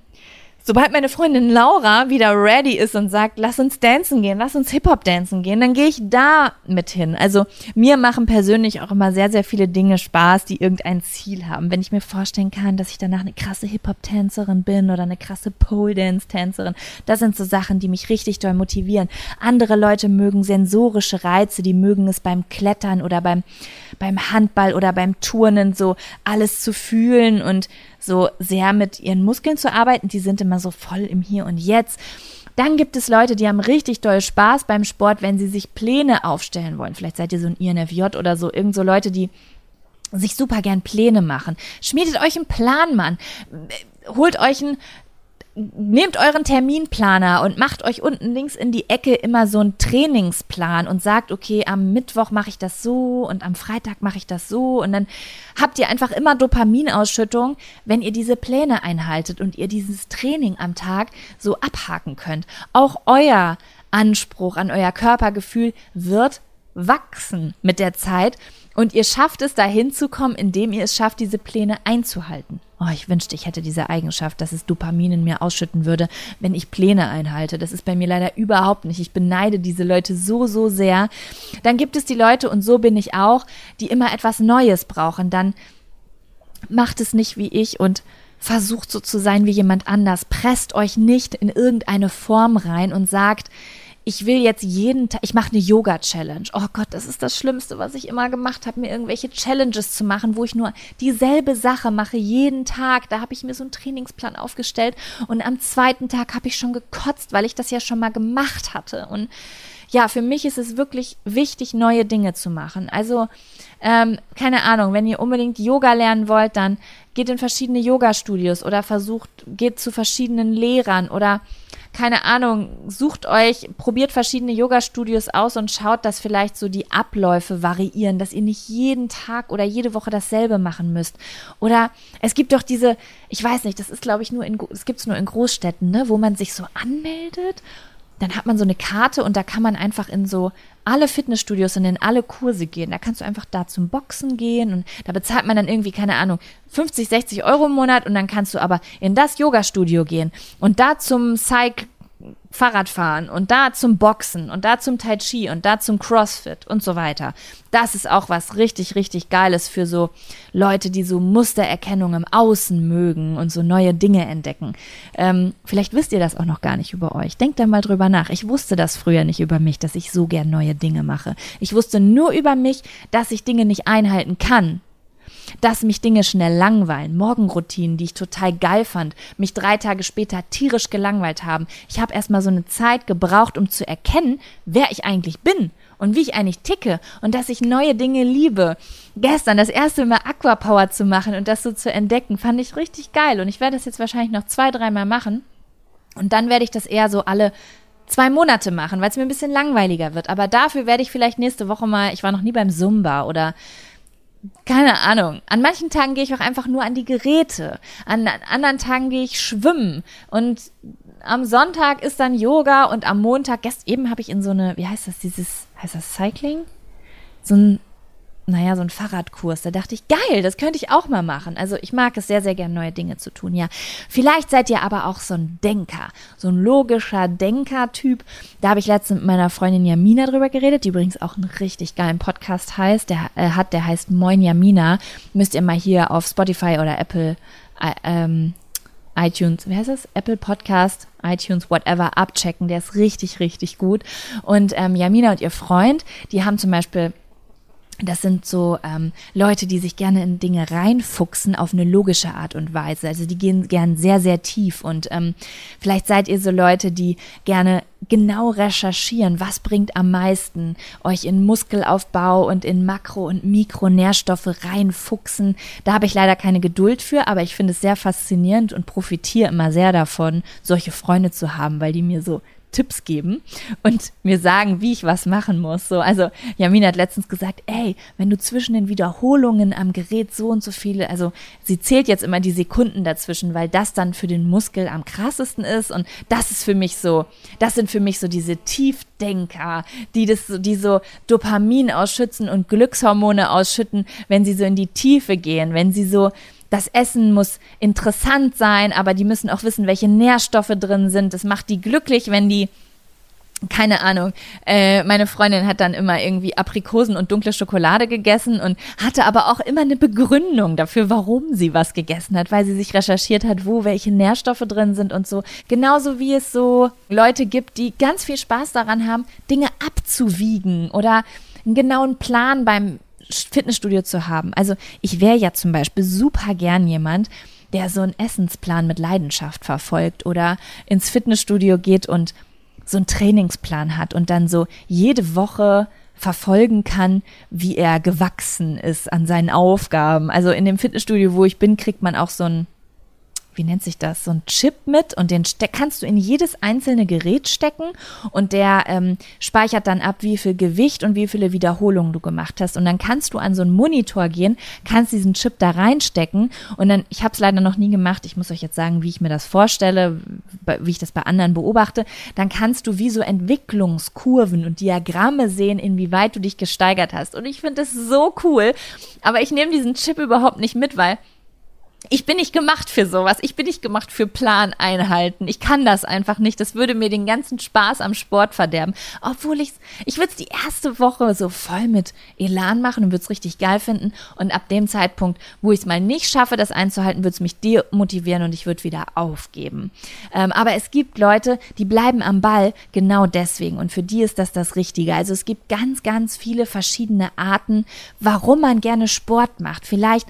Sobald meine Freundin Laura wieder ready ist und sagt, lass uns dancen gehen, lass uns Hip-Hop dancen gehen, dann gehe ich da mit hin. Also mir machen persönlich auch immer sehr, sehr viele Dinge Spaß, die irgendein Ziel haben. Wenn ich mir vorstellen kann, dass ich danach eine krasse Hip-Hop-Tänzerin bin oder eine krasse Pole-Dance-Tänzerin, das sind so Sachen, die mich richtig doll motivieren. Andere Leute mögen sensorische Reize, die mögen es beim Klettern oder beim, beim Handball oder beim Turnen so alles zu fühlen und so sehr mit ihren Muskeln zu arbeiten. Die sind immer so voll im Hier und Jetzt. Dann gibt es Leute, die haben richtig doll Spaß beim Sport, wenn sie sich Pläne aufstellen wollen. Vielleicht seid ihr so ein INFJ oder so, irgend so Leute, die sich super gern Pläne machen. Schmiedet euch einen Plan, Mann. Holt euch einen nehmt euren Terminplaner und macht euch unten links in die Ecke immer so einen Trainingsplan und sagt, okay, am Mittwoch mache ich das so und am Freitag mache ich das so und dann habt ihr einfach immer Dopaminausschüttung, wenn ihr diese Pläne einhaltet und ihr dieses Training am Tag so abhaken könnt. Auch euer Anspruch an euer Körpergefühl wird wachsen mit der Zeit und ihr schafft es, dahin zu kommen, indem ihr es schafft, diese Pläne einzuhalten. Oh, ich wünschte, ich hätte diese Eigenschaft, dass es Dopamin in mir ausschütten würde, wenn ich Pläne einhalte. Das ist bei mir leider überhaupt nicht. Ich beneide diese Leute so, so sehr. Dann gibt es die Leute, und so bin ich auch, die immer etwas Neues brauchen. Dann macht es nicht wie ich und versucht so zu sein wie jemand anders. Presst euch nicht in irgendeine Form rein und sagt, ich will jetzt jeden Tag, ich mache eine Yoga-Challenge. Oh Gott, das ist das Schlimmste, was ich immer gemacht habe, mir irgendwelche Challenges zu machen, wo ich nur dieselbe Sache mache, jeden Tag. Da habe ich mir so einen Trainingsplan aufgestellt und am zweiten Tag habe ich schon gekotzt, weil ich das ja schon mal gemacht hatte. Und ja, für mich ist es wirklich wichtig, neue Dinge zu machen. Also, ähm, keine Ahnung, wenn ihr unbedingt Yoga lernen wollt, dann geht in verschiedene Yoga-Studios oder versucht, geht zu verschiedenen Lehrern oder keine Ahnung, sucht euch, probiert verschiedene Yoga-Studios aus und schaut, dass vielleicht so die Abläufe variieren, dass ihr nicht jeden Tag oder jede Woche dasselbe machen müsst. Oder es gibt doch diese, ich weiß nicht, das ist glaube ich nur in, es gibt es nur in Großstädten, ne, wo man sich so anmeldet dann hat man so eine Karte und da kann man einfach in so alle Fitnessstudios und in alle Kurse gehen. Da kannst du einfach da zum Boxen gehen und da bezahlt man dann irgendwie, keine Ahnung, 50, 60 Euro im Monat und dann kannst du aber in das Yoga-Studio gehen und da zum Cycle Fahrradfahren und da zum Boxen und da zum Tai Chi und da zum CrossFit und so weiter. Das ist auch was richtig, richtig Geiles für so Leute, die so Mustererkennung im Außen mögen und so neue Dinge entdecken. Ähm, vielleicht wisst ihr das auch noch gar nicht über euch. Denkt da mal drüber nach. Ich wusste das früher nicht über mich, dass ich so gern neue Dinge mache. Ich wusste nur über mich, dass ich Dinge nicht einhalten kann dass mich Dinge schnell langweilen, Morgenroutinen, die ich total geil fand, mich drei Tage später tierisch gelangweilt haben. Ich habe erstmal so eine Zeit gebraucht, um zu erkennen, wer ich eigentlich bin und wie ich eigentlich ticke und dass ich neue Dinge liebe. Gestern das erste Mal Aquapower zu machen und das so zu entdecken, fand ich richtig geil und ich werde das jetzt wahrscheinlich noch zwei, dreimal machen Und dann werde ich das eher so alle zwei Monate machen, weil es mir ein bisschen langweiliger wird. Aber dafür werde ich vielleicht nächste Woche mal, ich war noch nie beim Zumba oder keine Ahnung. An manchen Tagen gehe ich auch einfach nur an die Geräte. An, an anderen Tagen gehe ich schwimmen. Und am Sonntag ist dann Yoga und am Montag, gestern eben habe ich in so eine, wie heißt das, dieses, heißt das Cycling? So ein naja, so ein Fahrradkurs. Da dachte ich, geil, das könnte ich auch mal machen. Also ich mag es sehr, sehr gern, neue Dinge zu tun, ja. Vielleicht seid ihr aber auch so ein Denker, so ein logischer Denker-Typ. Da habe ich letztens mit meiner Freundin Jamina drüber geredet, die übrigens auch einen richtig geilen Podcast heißt, der äh, hat, der heißt Moin Jamina. Müsst ihr mal hier auf Spotify oder Apple äh, ähm, iTunes, wie heißt das? Apple Podcast, iTunes, whatever, abchecken. Der ist richtig, richtig gut. Und ähm, Jamina und ihr Freund, die haben zum Beispiel das sind so ähm, Leute, die sich gerne in Dinge reinfuchsen auf eine logische Art und Weise. Also die gehen gern sehr, sehr tief. Und ähm, vielleicht seid ihr so Leute, die gerne genau recherchieren, was bringt am meisten, euch in Muskelaufbau und in Makro- und Mikronährstoffe reinfuchsen. Da habe ich leider keine Geduld für, aber ich finde es sehr faszinierend und profitiere immer sehr davon, solche Freunde zu haben, weil die mir so Tipps geben und mir sagen, wie ich was machen muss. So, also Jamina hat letztens gesagt, ey, wenn du zwischen den Wiederholungen am Gerät so und so viele, also sie zählt jetzt immer die Sekunden dazwischen, weil das dann für den Muskel am krassesten ist und das ist für mich so, das sind für mich so diese Tiefdenker, die das, die so Dopamin ausschützen und Glückshormone ausschütten, wenn sie so in die Tiefe gehen, wenn sie so das Essen muss interessant sein, aber die müssen auch wissen, welche Nährstoffe drin sind. Das macht die glücklich, wenn die keine Ahnung, äh, meine Freundin hat dann immer irgendwie Aprikosen und dunkle Schokolade gegessen und hatte aber auch immer eine Begründung dafür, warum sie was gegessen hat, weil sie sich recherchiert hat, wo welche Nährstoffe drin sind und so. Genauso wie es so Leute gibt, die ganz viel Spaß daran haben, Dinge abzuwiegen oder einen genauen Plan beim Fitnessstudio zu haben. Also ich wäre ja zum Beispiel super gern jemand, der so einen Essensplan mit Leidenschaft verfolgt oder ins Fitnessstudio geht und so einen Trainingsplan hat und dann so jede Woche verfolgen kann, wie er gewachsen ist an seinen Aufgaben. Also in dem Fitnessstudio, wo ich bin, kriegt man auch so ein wie nennt sich das, so ein Chip mit und den kannst du in jedes einzelne Gerät stecken und der ähm, speichert dann ab, wie viel Gewicht und wie viele Wiederholungen du gemacht hast. Und dann kannst du an so einen Monitor gehen, kannst diesen Chip da reinstecken und dann, ich habe es leider noch nie gemacht, ich muss euch jetzt sagen, wie ich mir das vorstelle, wie ich das bei anderen beobachte, dann kannst du wie so Entwicklungskurven und Diagramme sehen, inwieweit du dich gesteigert hast. Und ich finde das so cool, aber ich nehme diesen Chip überhaupt nicht mit, weil ich bin nicht gemacht für sowas. Ich bin nicht gemacht für Plan einhalten. Ich kann das einfach nicht. Das würde mir den ganzen Spaß am Sport verderben. Obwohl ich ich würde es die erste Woche so voll mit Elan machen und würde es richtig geil finden. Und ab dem Zeitpunkt, wo ich es mal nicht schaffe, das einzuhalten, würde es mich demotivieren und ich würde wieder aufgeben. Ähm, aber es gibt Leute, die bleiben am Ball genau deswegen. Und für die ist das das Richtige. Also es gibt ganz, ganz viele verschiedene Arten, warum man gerne Sport macht. Vielleicht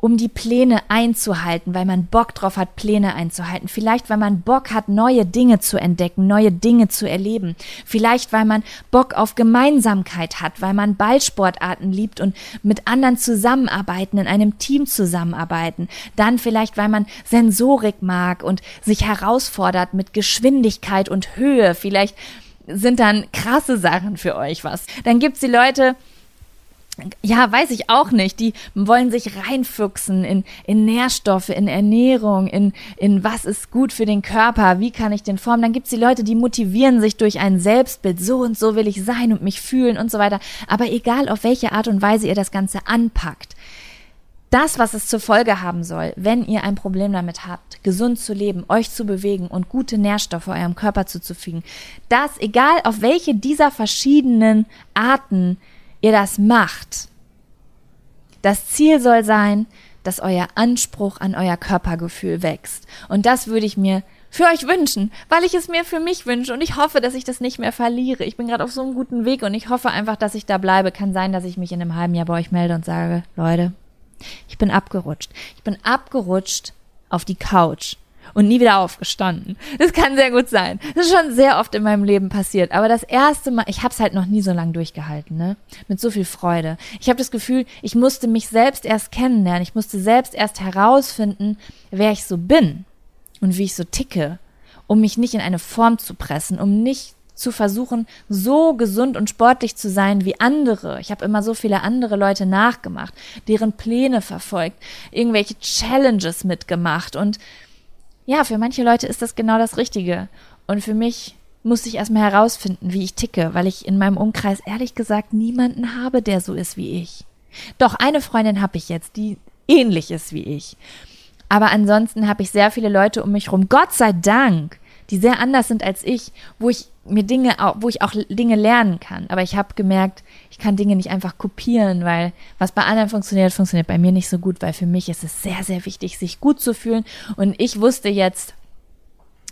um die Pläne einzuhalten, weil man Bock drauf hat, Pläne einzuhalten. Vielleicht, weil man Bock hat, neue Dinge zu entdecken, neue Dinge zu erleben. Vielleicht, weil man Bock auf Gemeinsamkeit hat, weil man Ballsportarten liebt und mit anderen zusammenarbeiten, in einem Team zusammenarbeiten. Dann vielleicht, weil man Sensorik mag und sich herausfordert mit Geschwindigkeit und Höhe. Vielleicht sind dann krasse Sachen für euch was. Dann gibt's die Leute, ja, weiß ich auch nicht. Die wollen sich reinfuchsen in, in Nährstoffe, in Ernährung, in, in was ist gut für den Körper, wie kann ich den formen. Dann gibt's die Leute, die motivieren sich durch ein Selbstbild, so und so will ich sein und mich fühlen und so weiter. Aber egal, auf welche Art und Weise ihr das Ganze anpackt, das, was es zur Folge haben soll, wenn ihr ein Problem damit habt, gesund zu leben, euch zu bewegen und gute Nährstoffe eurem Körper zuzufügen, das, egal auf welche dieser verschiedenen Arten ihr das macht. Das Ziel soll sein, dass euer Anspruch an euer Körpergefühl wächst. Und das würde ich mir für euch wünschen, weil ich es mir für mich wünsche und ich hoffe, dass ich das nicht mehr verliere. Ich bin gerade auf so einem guten Weg und ich hoffe einfach, dass ich da bleibe. Kann sein, dass ich mich in einem halben Jahr bei euch melde und sage, Leute, ich bin abgerutscht. Ich bin abgerutscht auf die Couch und nie wieder aufgestanden. Das kann sehr gut sein. Das ist schon sehr oft in meinem Leben passiert. Aber das erste Mal, ich habe es halt noch nie so lange durchgehalten, ne? Mit so viel Freude. Ich habe das Gefühl, ich musste mich selbst erst kennenlernen. Ich musste selbst erst herausfinden, wer ich so bin und wie ich so ticke um mich nicht in eine Form zu pressen, um nicht zu versuchen, so gesund und sportlich zu sein wie andere. Ich habe immer so viele andere Leute nachgemacht, deren Pläne verfolgt, irgendwelche Challenges mitgemacht und ja, für manche Leute ist das genau das Richtige. Und für mich musste ich erstmal herausfinden, wie ich ticke, weil ich in meinem Umkreis ehrlich gesagt niemanden habe, der so ist wie ich. Doch eine Freundin habe ich jetzt, die ähnlich ist wie ich. Aber ansonsten habe ich sehr viele Leute um mich herum, Gott sei Dank, die sehr anders sind als ich, wo ich mir Dinge, wo ich auch Dinge lernen kann. Aber ich habe gemerkt, ich kann Dinge nicht einfach kopieren, weil was bei anderen funktioniert, funktioniert bei mir nicht so gut, weil für mich ist es sehr, sehr wichtig, sich gut zu fühlen. Und ich wusste jetzt,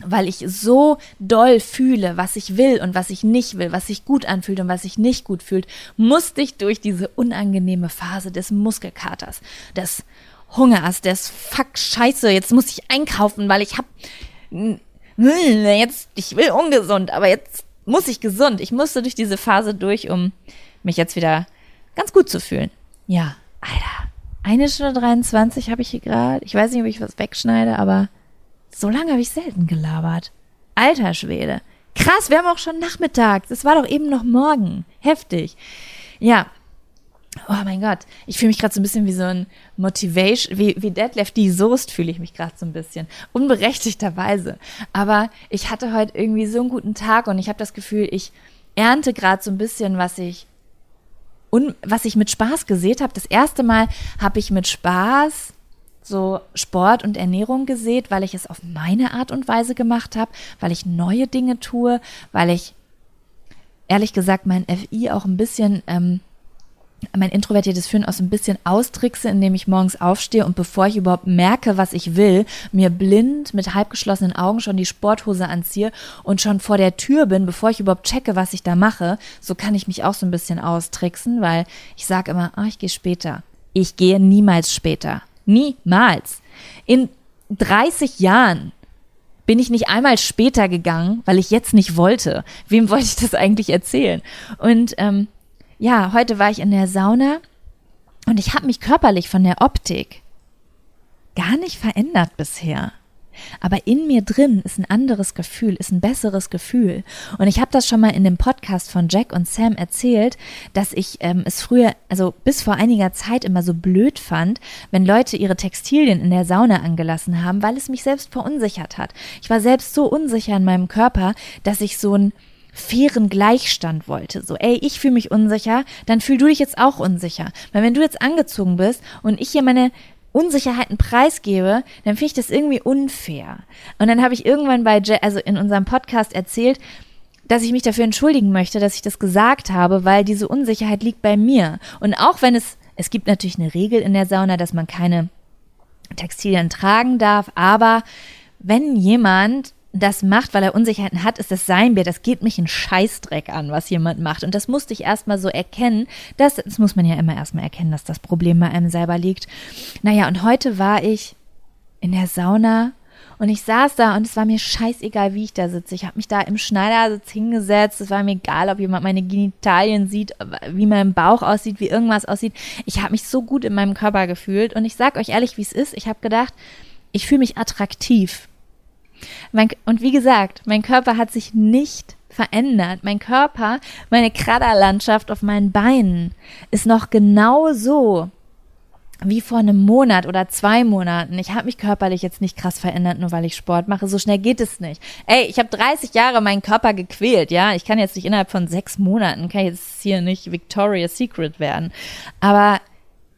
weil ich so doll fühle, was ich will und was ich nicht will, was sich gut anfühlt und was sich nicht gut fühlt, musste ich durch diese unangenehme Phase des Muskelkaters, des Hungers, des Fuck Scheiße, jetzt muss ich einkaufen, weil ich hab jetzt ich will ungesund, aber jetzt muss ich gesund. Ich musste durch diese Phase durch, um mich jetzt wieder ganz gut zu fühlen. Ja, Alter. Eine Stunde 23 habe ich hier gerade. Ich weiß nicht, ob ich was wegschneide, aber so lange habe ich selten gelabert. Alter Schwede. Krass, wir haben auch schon Nachmittag. Das war doch eben noch morgen. Heftig. Ja. Oh mein Gott. Ich fühle mich gerade so ein bisschen wie so ein Motivation, wie, wie Deadlift die Soest fühle ich mich gerade so ein bisschen. Unberechtigterweise. Aber ich hatte heute irgendwie so einen guten Tag und ich habe das Gefühl, ich ernte gerade so ein bisschen, was ich und was ich mit Spaß gesät habe. Das erste Mal habe ich mit Spaß so Sport und Ernährung gesät, weil ich es auf meine Art und Weise gemacht habe, weil ich neue Dinge tue, weil ich ehrlich gesagt mein FI auch ein bisschen, ähm, mein introvertiertes Führen auch so ein bisschen austrickse, indem ich morgens aufstehe und bevor ich überhaupt merke, was ich will, mir blind mit halbgeschlossenen Augen schon die Sporthose anziehe und schon vor der Tür bin, bevor ich überhaupt checke, was ich da mache. So kann ich mich auch so ein bisschen austricksen, weil ich sage immer, oh, ich gehe später. Ich gehe niemals später. Niemals. In 30 Jahren bin ich nicht einmal später gegangen, weil ich jetzt nicht wollte. Wem wollte ich das eigentlich erzählen? Und ähm, ja, heute war ich in der Sauna und ich habe mich körperlich von der Optik gar nicht verändert bisher. Aber in mir drin ist ein anderes Gefühl, ist ein besseres Gefühl. Und ich habe das schon mal in dem Podcast von Jack und Sam erzählt, dass ich ähm, es früher, also bis vor einiger Zeit immer so blöd fand, wenn Leute ihre Textilien in der Sauna angelassen haben, weil es mich selbst verunsichert hat. Ich war selbst so unsicher in meinem Körper, dass ich so ein fairen Gleichstand wollte. So, ey, ich fühle mich unsicher, dann fühl du dich jetzt auch unsicher. Weil wenn du jetzt angezogen bist und ich hier meine Unsicherheiten preisgebe, dann finde ich das irgendwie unfair. Und dann habe ich irgendwann bei, Je also in unserem Podcast erzählt, dass ich mich dafür entschuldigen möchte, dass ich das gesagt habe, weil diese Unsicherheit liegt bei mir. Und auch wenn es, es gibt natürlich eine Regel in der Sauna, dass man keine Textilien tragen darf, aber wenn jemand das macht, weil er Unsicherheiten hat, ist das sein Bier. Das geht mich einen Scheißdreck an, was jemand macht. Und das musste ich erstmal so erkennen. Das, das muss man ja immer erstmal erkennen, dass das Problem bei einem selber liegt. Naja, und heute war ich in der Sauna und ich saß da und es war mir scheißegal, wie ich da sitze. Ich habe mich da im Schneidersitz hingesetzt. Es war mir egal, ob jemand meine Genitalien sieht, wie mein Bauch aussieht, wie irgendwas aussieht. Ich habe mich so gut in meinem Körper gefühlt. Und ich sag euch ehrlich, wie es ist. Ich habe gedacht, ich fühle mich attraktiv. Mein, und wie gesagt, mein Körper hat sich nicht verändert. Mein Körper, meine Kraderlandschaft auf meinen Beinen ist noch genau so wie vor einem Monat oder zwei Monaten. Ich habe mich körperlich jetzt nicht krass verändert, nur weil ich Sport mache. So schnell geht es nicht. Ey, ich habe 30 Jahre meinen Körper gequält, ja. Ich kann jetzt nicht innerhalb von sechs Monaten, kann jetzt hier nicht Victoria's Secret werden. Aber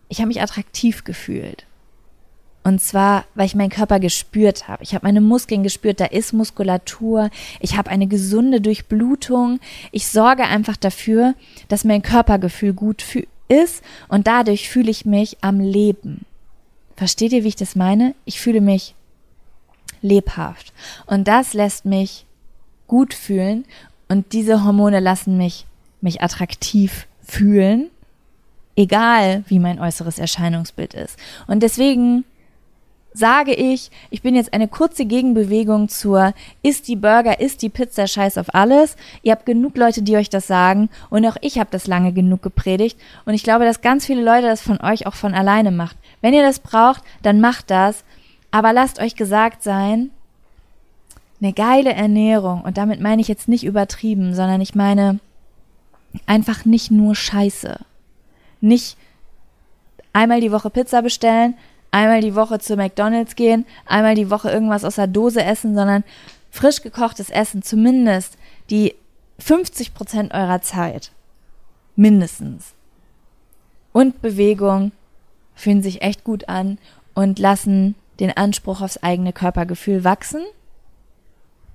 ich habe mich attraktiv gefühlt. Und zwar, weil ich meinen Körper gespürt habe. Ich habe meine Muskeln gespürt, da ist Muskulatur. Ich habe eine gesunde Durchblutung. Ich sorge einfach dafür, dass mein Körpergefühl gut ist und dadurch fühle ich mich am Leben. Versteht ihr, wie ich das meine? Ich fühle mich lebhaft. Und das lässt mich gut fühlen und diese Hormone lassen mich mich attraktiv fühlen, egal wie mein äußeres Erscheinungsbild ist. Und deswegen sage ich, ich bin jetzt eine kurze Gegenbewegung zur ist die Burger, ist die Pizza scheiß auf alles. Ihr habt genug Leute, die euch das sagen und auch ich habe das lange genug gepredigt und ich glaube, dass ganz viele Leute das von euch auch von alleine macht. Wenn ihr das braucht, dann macht das, aber lasst euch gesagt sein, eine geile Ernährung, und damit meine ich jetzt nicht übertrieben, sondern ich meine einfach nicht nur Scheiße. Nicht einmal die Woche Pizza bestellen, einmal die Woche zu McDonald's gehen, einmal die Woche irgendwas aus der Dose essen, sondern frisch gekochtes Essen, zumindest die 50 Prozent eurer Zeit. Mindestens. Und Bewegung fühlen sich echt gut an und lassen den Anspruch aufs eigene Körpergefühl wachsen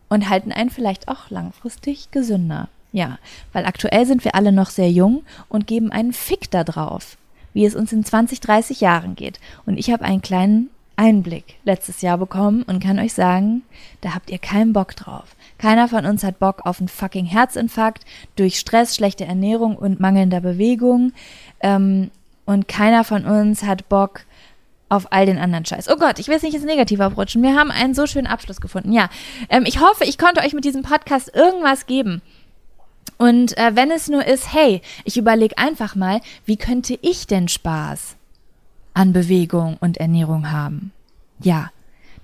und halten einen vielleicht auch langfristig gesünder. Ja, weil aktuell sind wir alle noch sehr jung und geben einen Fick da drauf, wie es uns in 20, 30 Jahren geht. Und ich habe einen kleinen Einblick letztes Jahr bekommen und kann euch sagen, da habt ihr keinen Bock drauf. Keiner von uns hat Bock auf einen fucking Herzinfarkt durch Stress, schlechte Ernährung und mangelnder Bewegung. Ähm, und keiner von uns hat Bock auf all den anderen Scheiß. Oh Gott, ich will es nicht ins Negative abrutschen. Wir haben einen so schönen Abschluss gefunden. Ja, ähm, ich hoffe, ich konnte euch mit diesem Podcast irgendwas geben. Und äh, wenn es nur ist, hey, ich überlege einfach mal, wie könnte ich denn Spaß an Bewegung und Ernährung haben? Ja,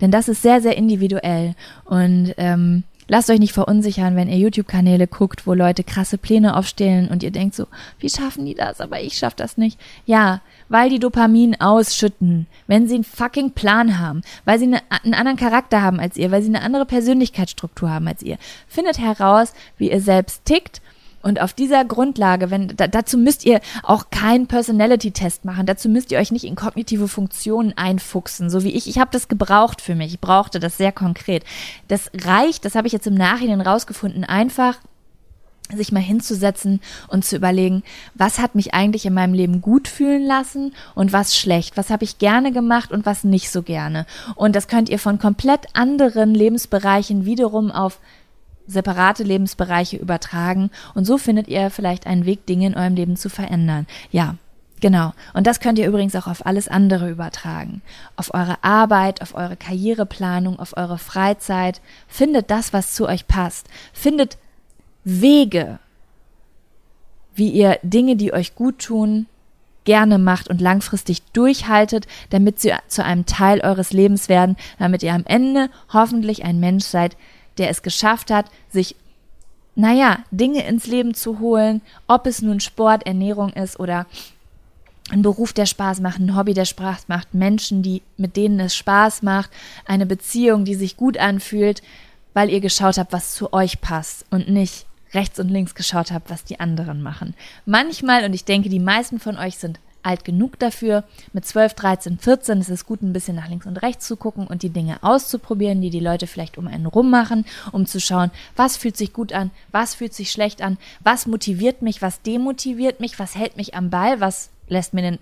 denn das ist sehr, sehr individuell. Und ähm, lasst euch nicht verunsichern, wenn ihr YouTube-Kanäle guckt, wo Leute krasse Pläne aufstellen und ihr denkt so, wie schaffen die das? Aber ich schaff das nicht. Ja, weil die Dopamin ausschütten, wenn sie einen fucking Plan haben, weil sie eine, einen anderen Charakter haben als ihr, weil sie eine andere Persönlichkeitsstruktur haben als ihr. Findet heraus, wie ihr selbst tickt und auf dieser Grundlage, wenn da, dazu müsst ihr auch keinen Personality-Test machen, dazu müsst ihr euch nicht in kognitive Funktionen einfuchsen, so wie ich. Ich habe das gebraucht für mich. Ich brauchte das sehr konkret. Das reicht, das habe ich jetzt im Nachhinein rausgefunden, einfach sich mal hinzusetzen und zu überlegen, was hat mich eigentlich in meinem Leben gut fühlen lassen und was schlecht, was habe ich gerne gemacht und was nicht so gerne. Und das könnt ihr von komplett anderen Lebensbereichen wiederum auf separate Lebensbereiche übertragen und so findet ihr vielleicht einen Weg, Dinge in eurem Leben zu verändern. Ja, Genau. Und das könnt ihr übrigens auch auf alles andere übertragen. Auf eure Arbeit, auf eure Karriereplanung, auf eure Freizeit. Findet das, was zu euch passt. Findet Wege, wie ihr Dinge, die euch gut tun, gerne macht und langfristig durchhaltet, damit sie zu einem Teil eures Lebens werden, damit ihr am Ende hoffentlich ein Mensch seid, der es geschafft hat, sich, naja, Dinge ins Leben zu holen, ob es nun Sport, Ernährung ist oder ein Beruf, der Spaß macht, ein Hobby, der Spaß macht, Menschen, die, mit denen es Spaß macht, eine Beziehung, die sich gut anfühlt, weil ihr geschaut habt, was zu euch passt und nicht rechts und links geschaut habt, was die anderen machen. Manchmal, und ich denke, die meisten von euch sind alt genug dafür. Mit 12, 13, 14 ist es gut, ein bisschen nach links und rechts zu gucken und die Dinge auszuprobieren, die die Leute vielleicht um einen rum machen, um zu schauen, was fühlt sich gut an, was fühlt sich schlecht an, was motiviert mich, was demotiviert mich, was hält mich am Ball, was lässt mir den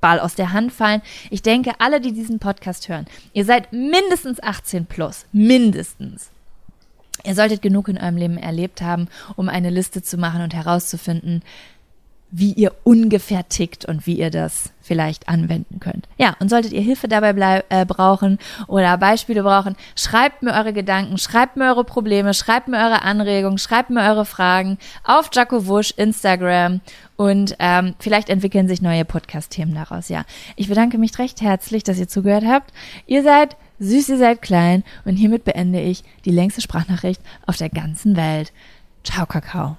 Ball aus der Hand fallen. Ich denke, alle, die diesen Podcast hören, ihr seid mindestens 18 plus, mindestens. Ihr solltet genug in eurem Leben erlebt haben, um eine Liste zu machen und herauszufinden, wie ihr ungefähr tickt und wie ihr das vielleicht anwenden könnt. Ja, und solltet ihr Hilfe dabei äh, brauchen oder Beispiele brauchen, schreibt mir eure Gedanken, schreibt mir eure Probleme, schreibt mir eure Anregungen, schreibt mir eure Fragen auf Jaco Wusch, Instagram und ähm, vielleicht entwickeln sich neue Podcast-Themen daraus. Ja, ich bedanke mich recht herzlich, dass ihr zugehört habt. Ihr seid süß, ihr seid klein und hiermit beende ich die längste Sprachnachricht auf der ganzen Welt. Ciao, Kakao.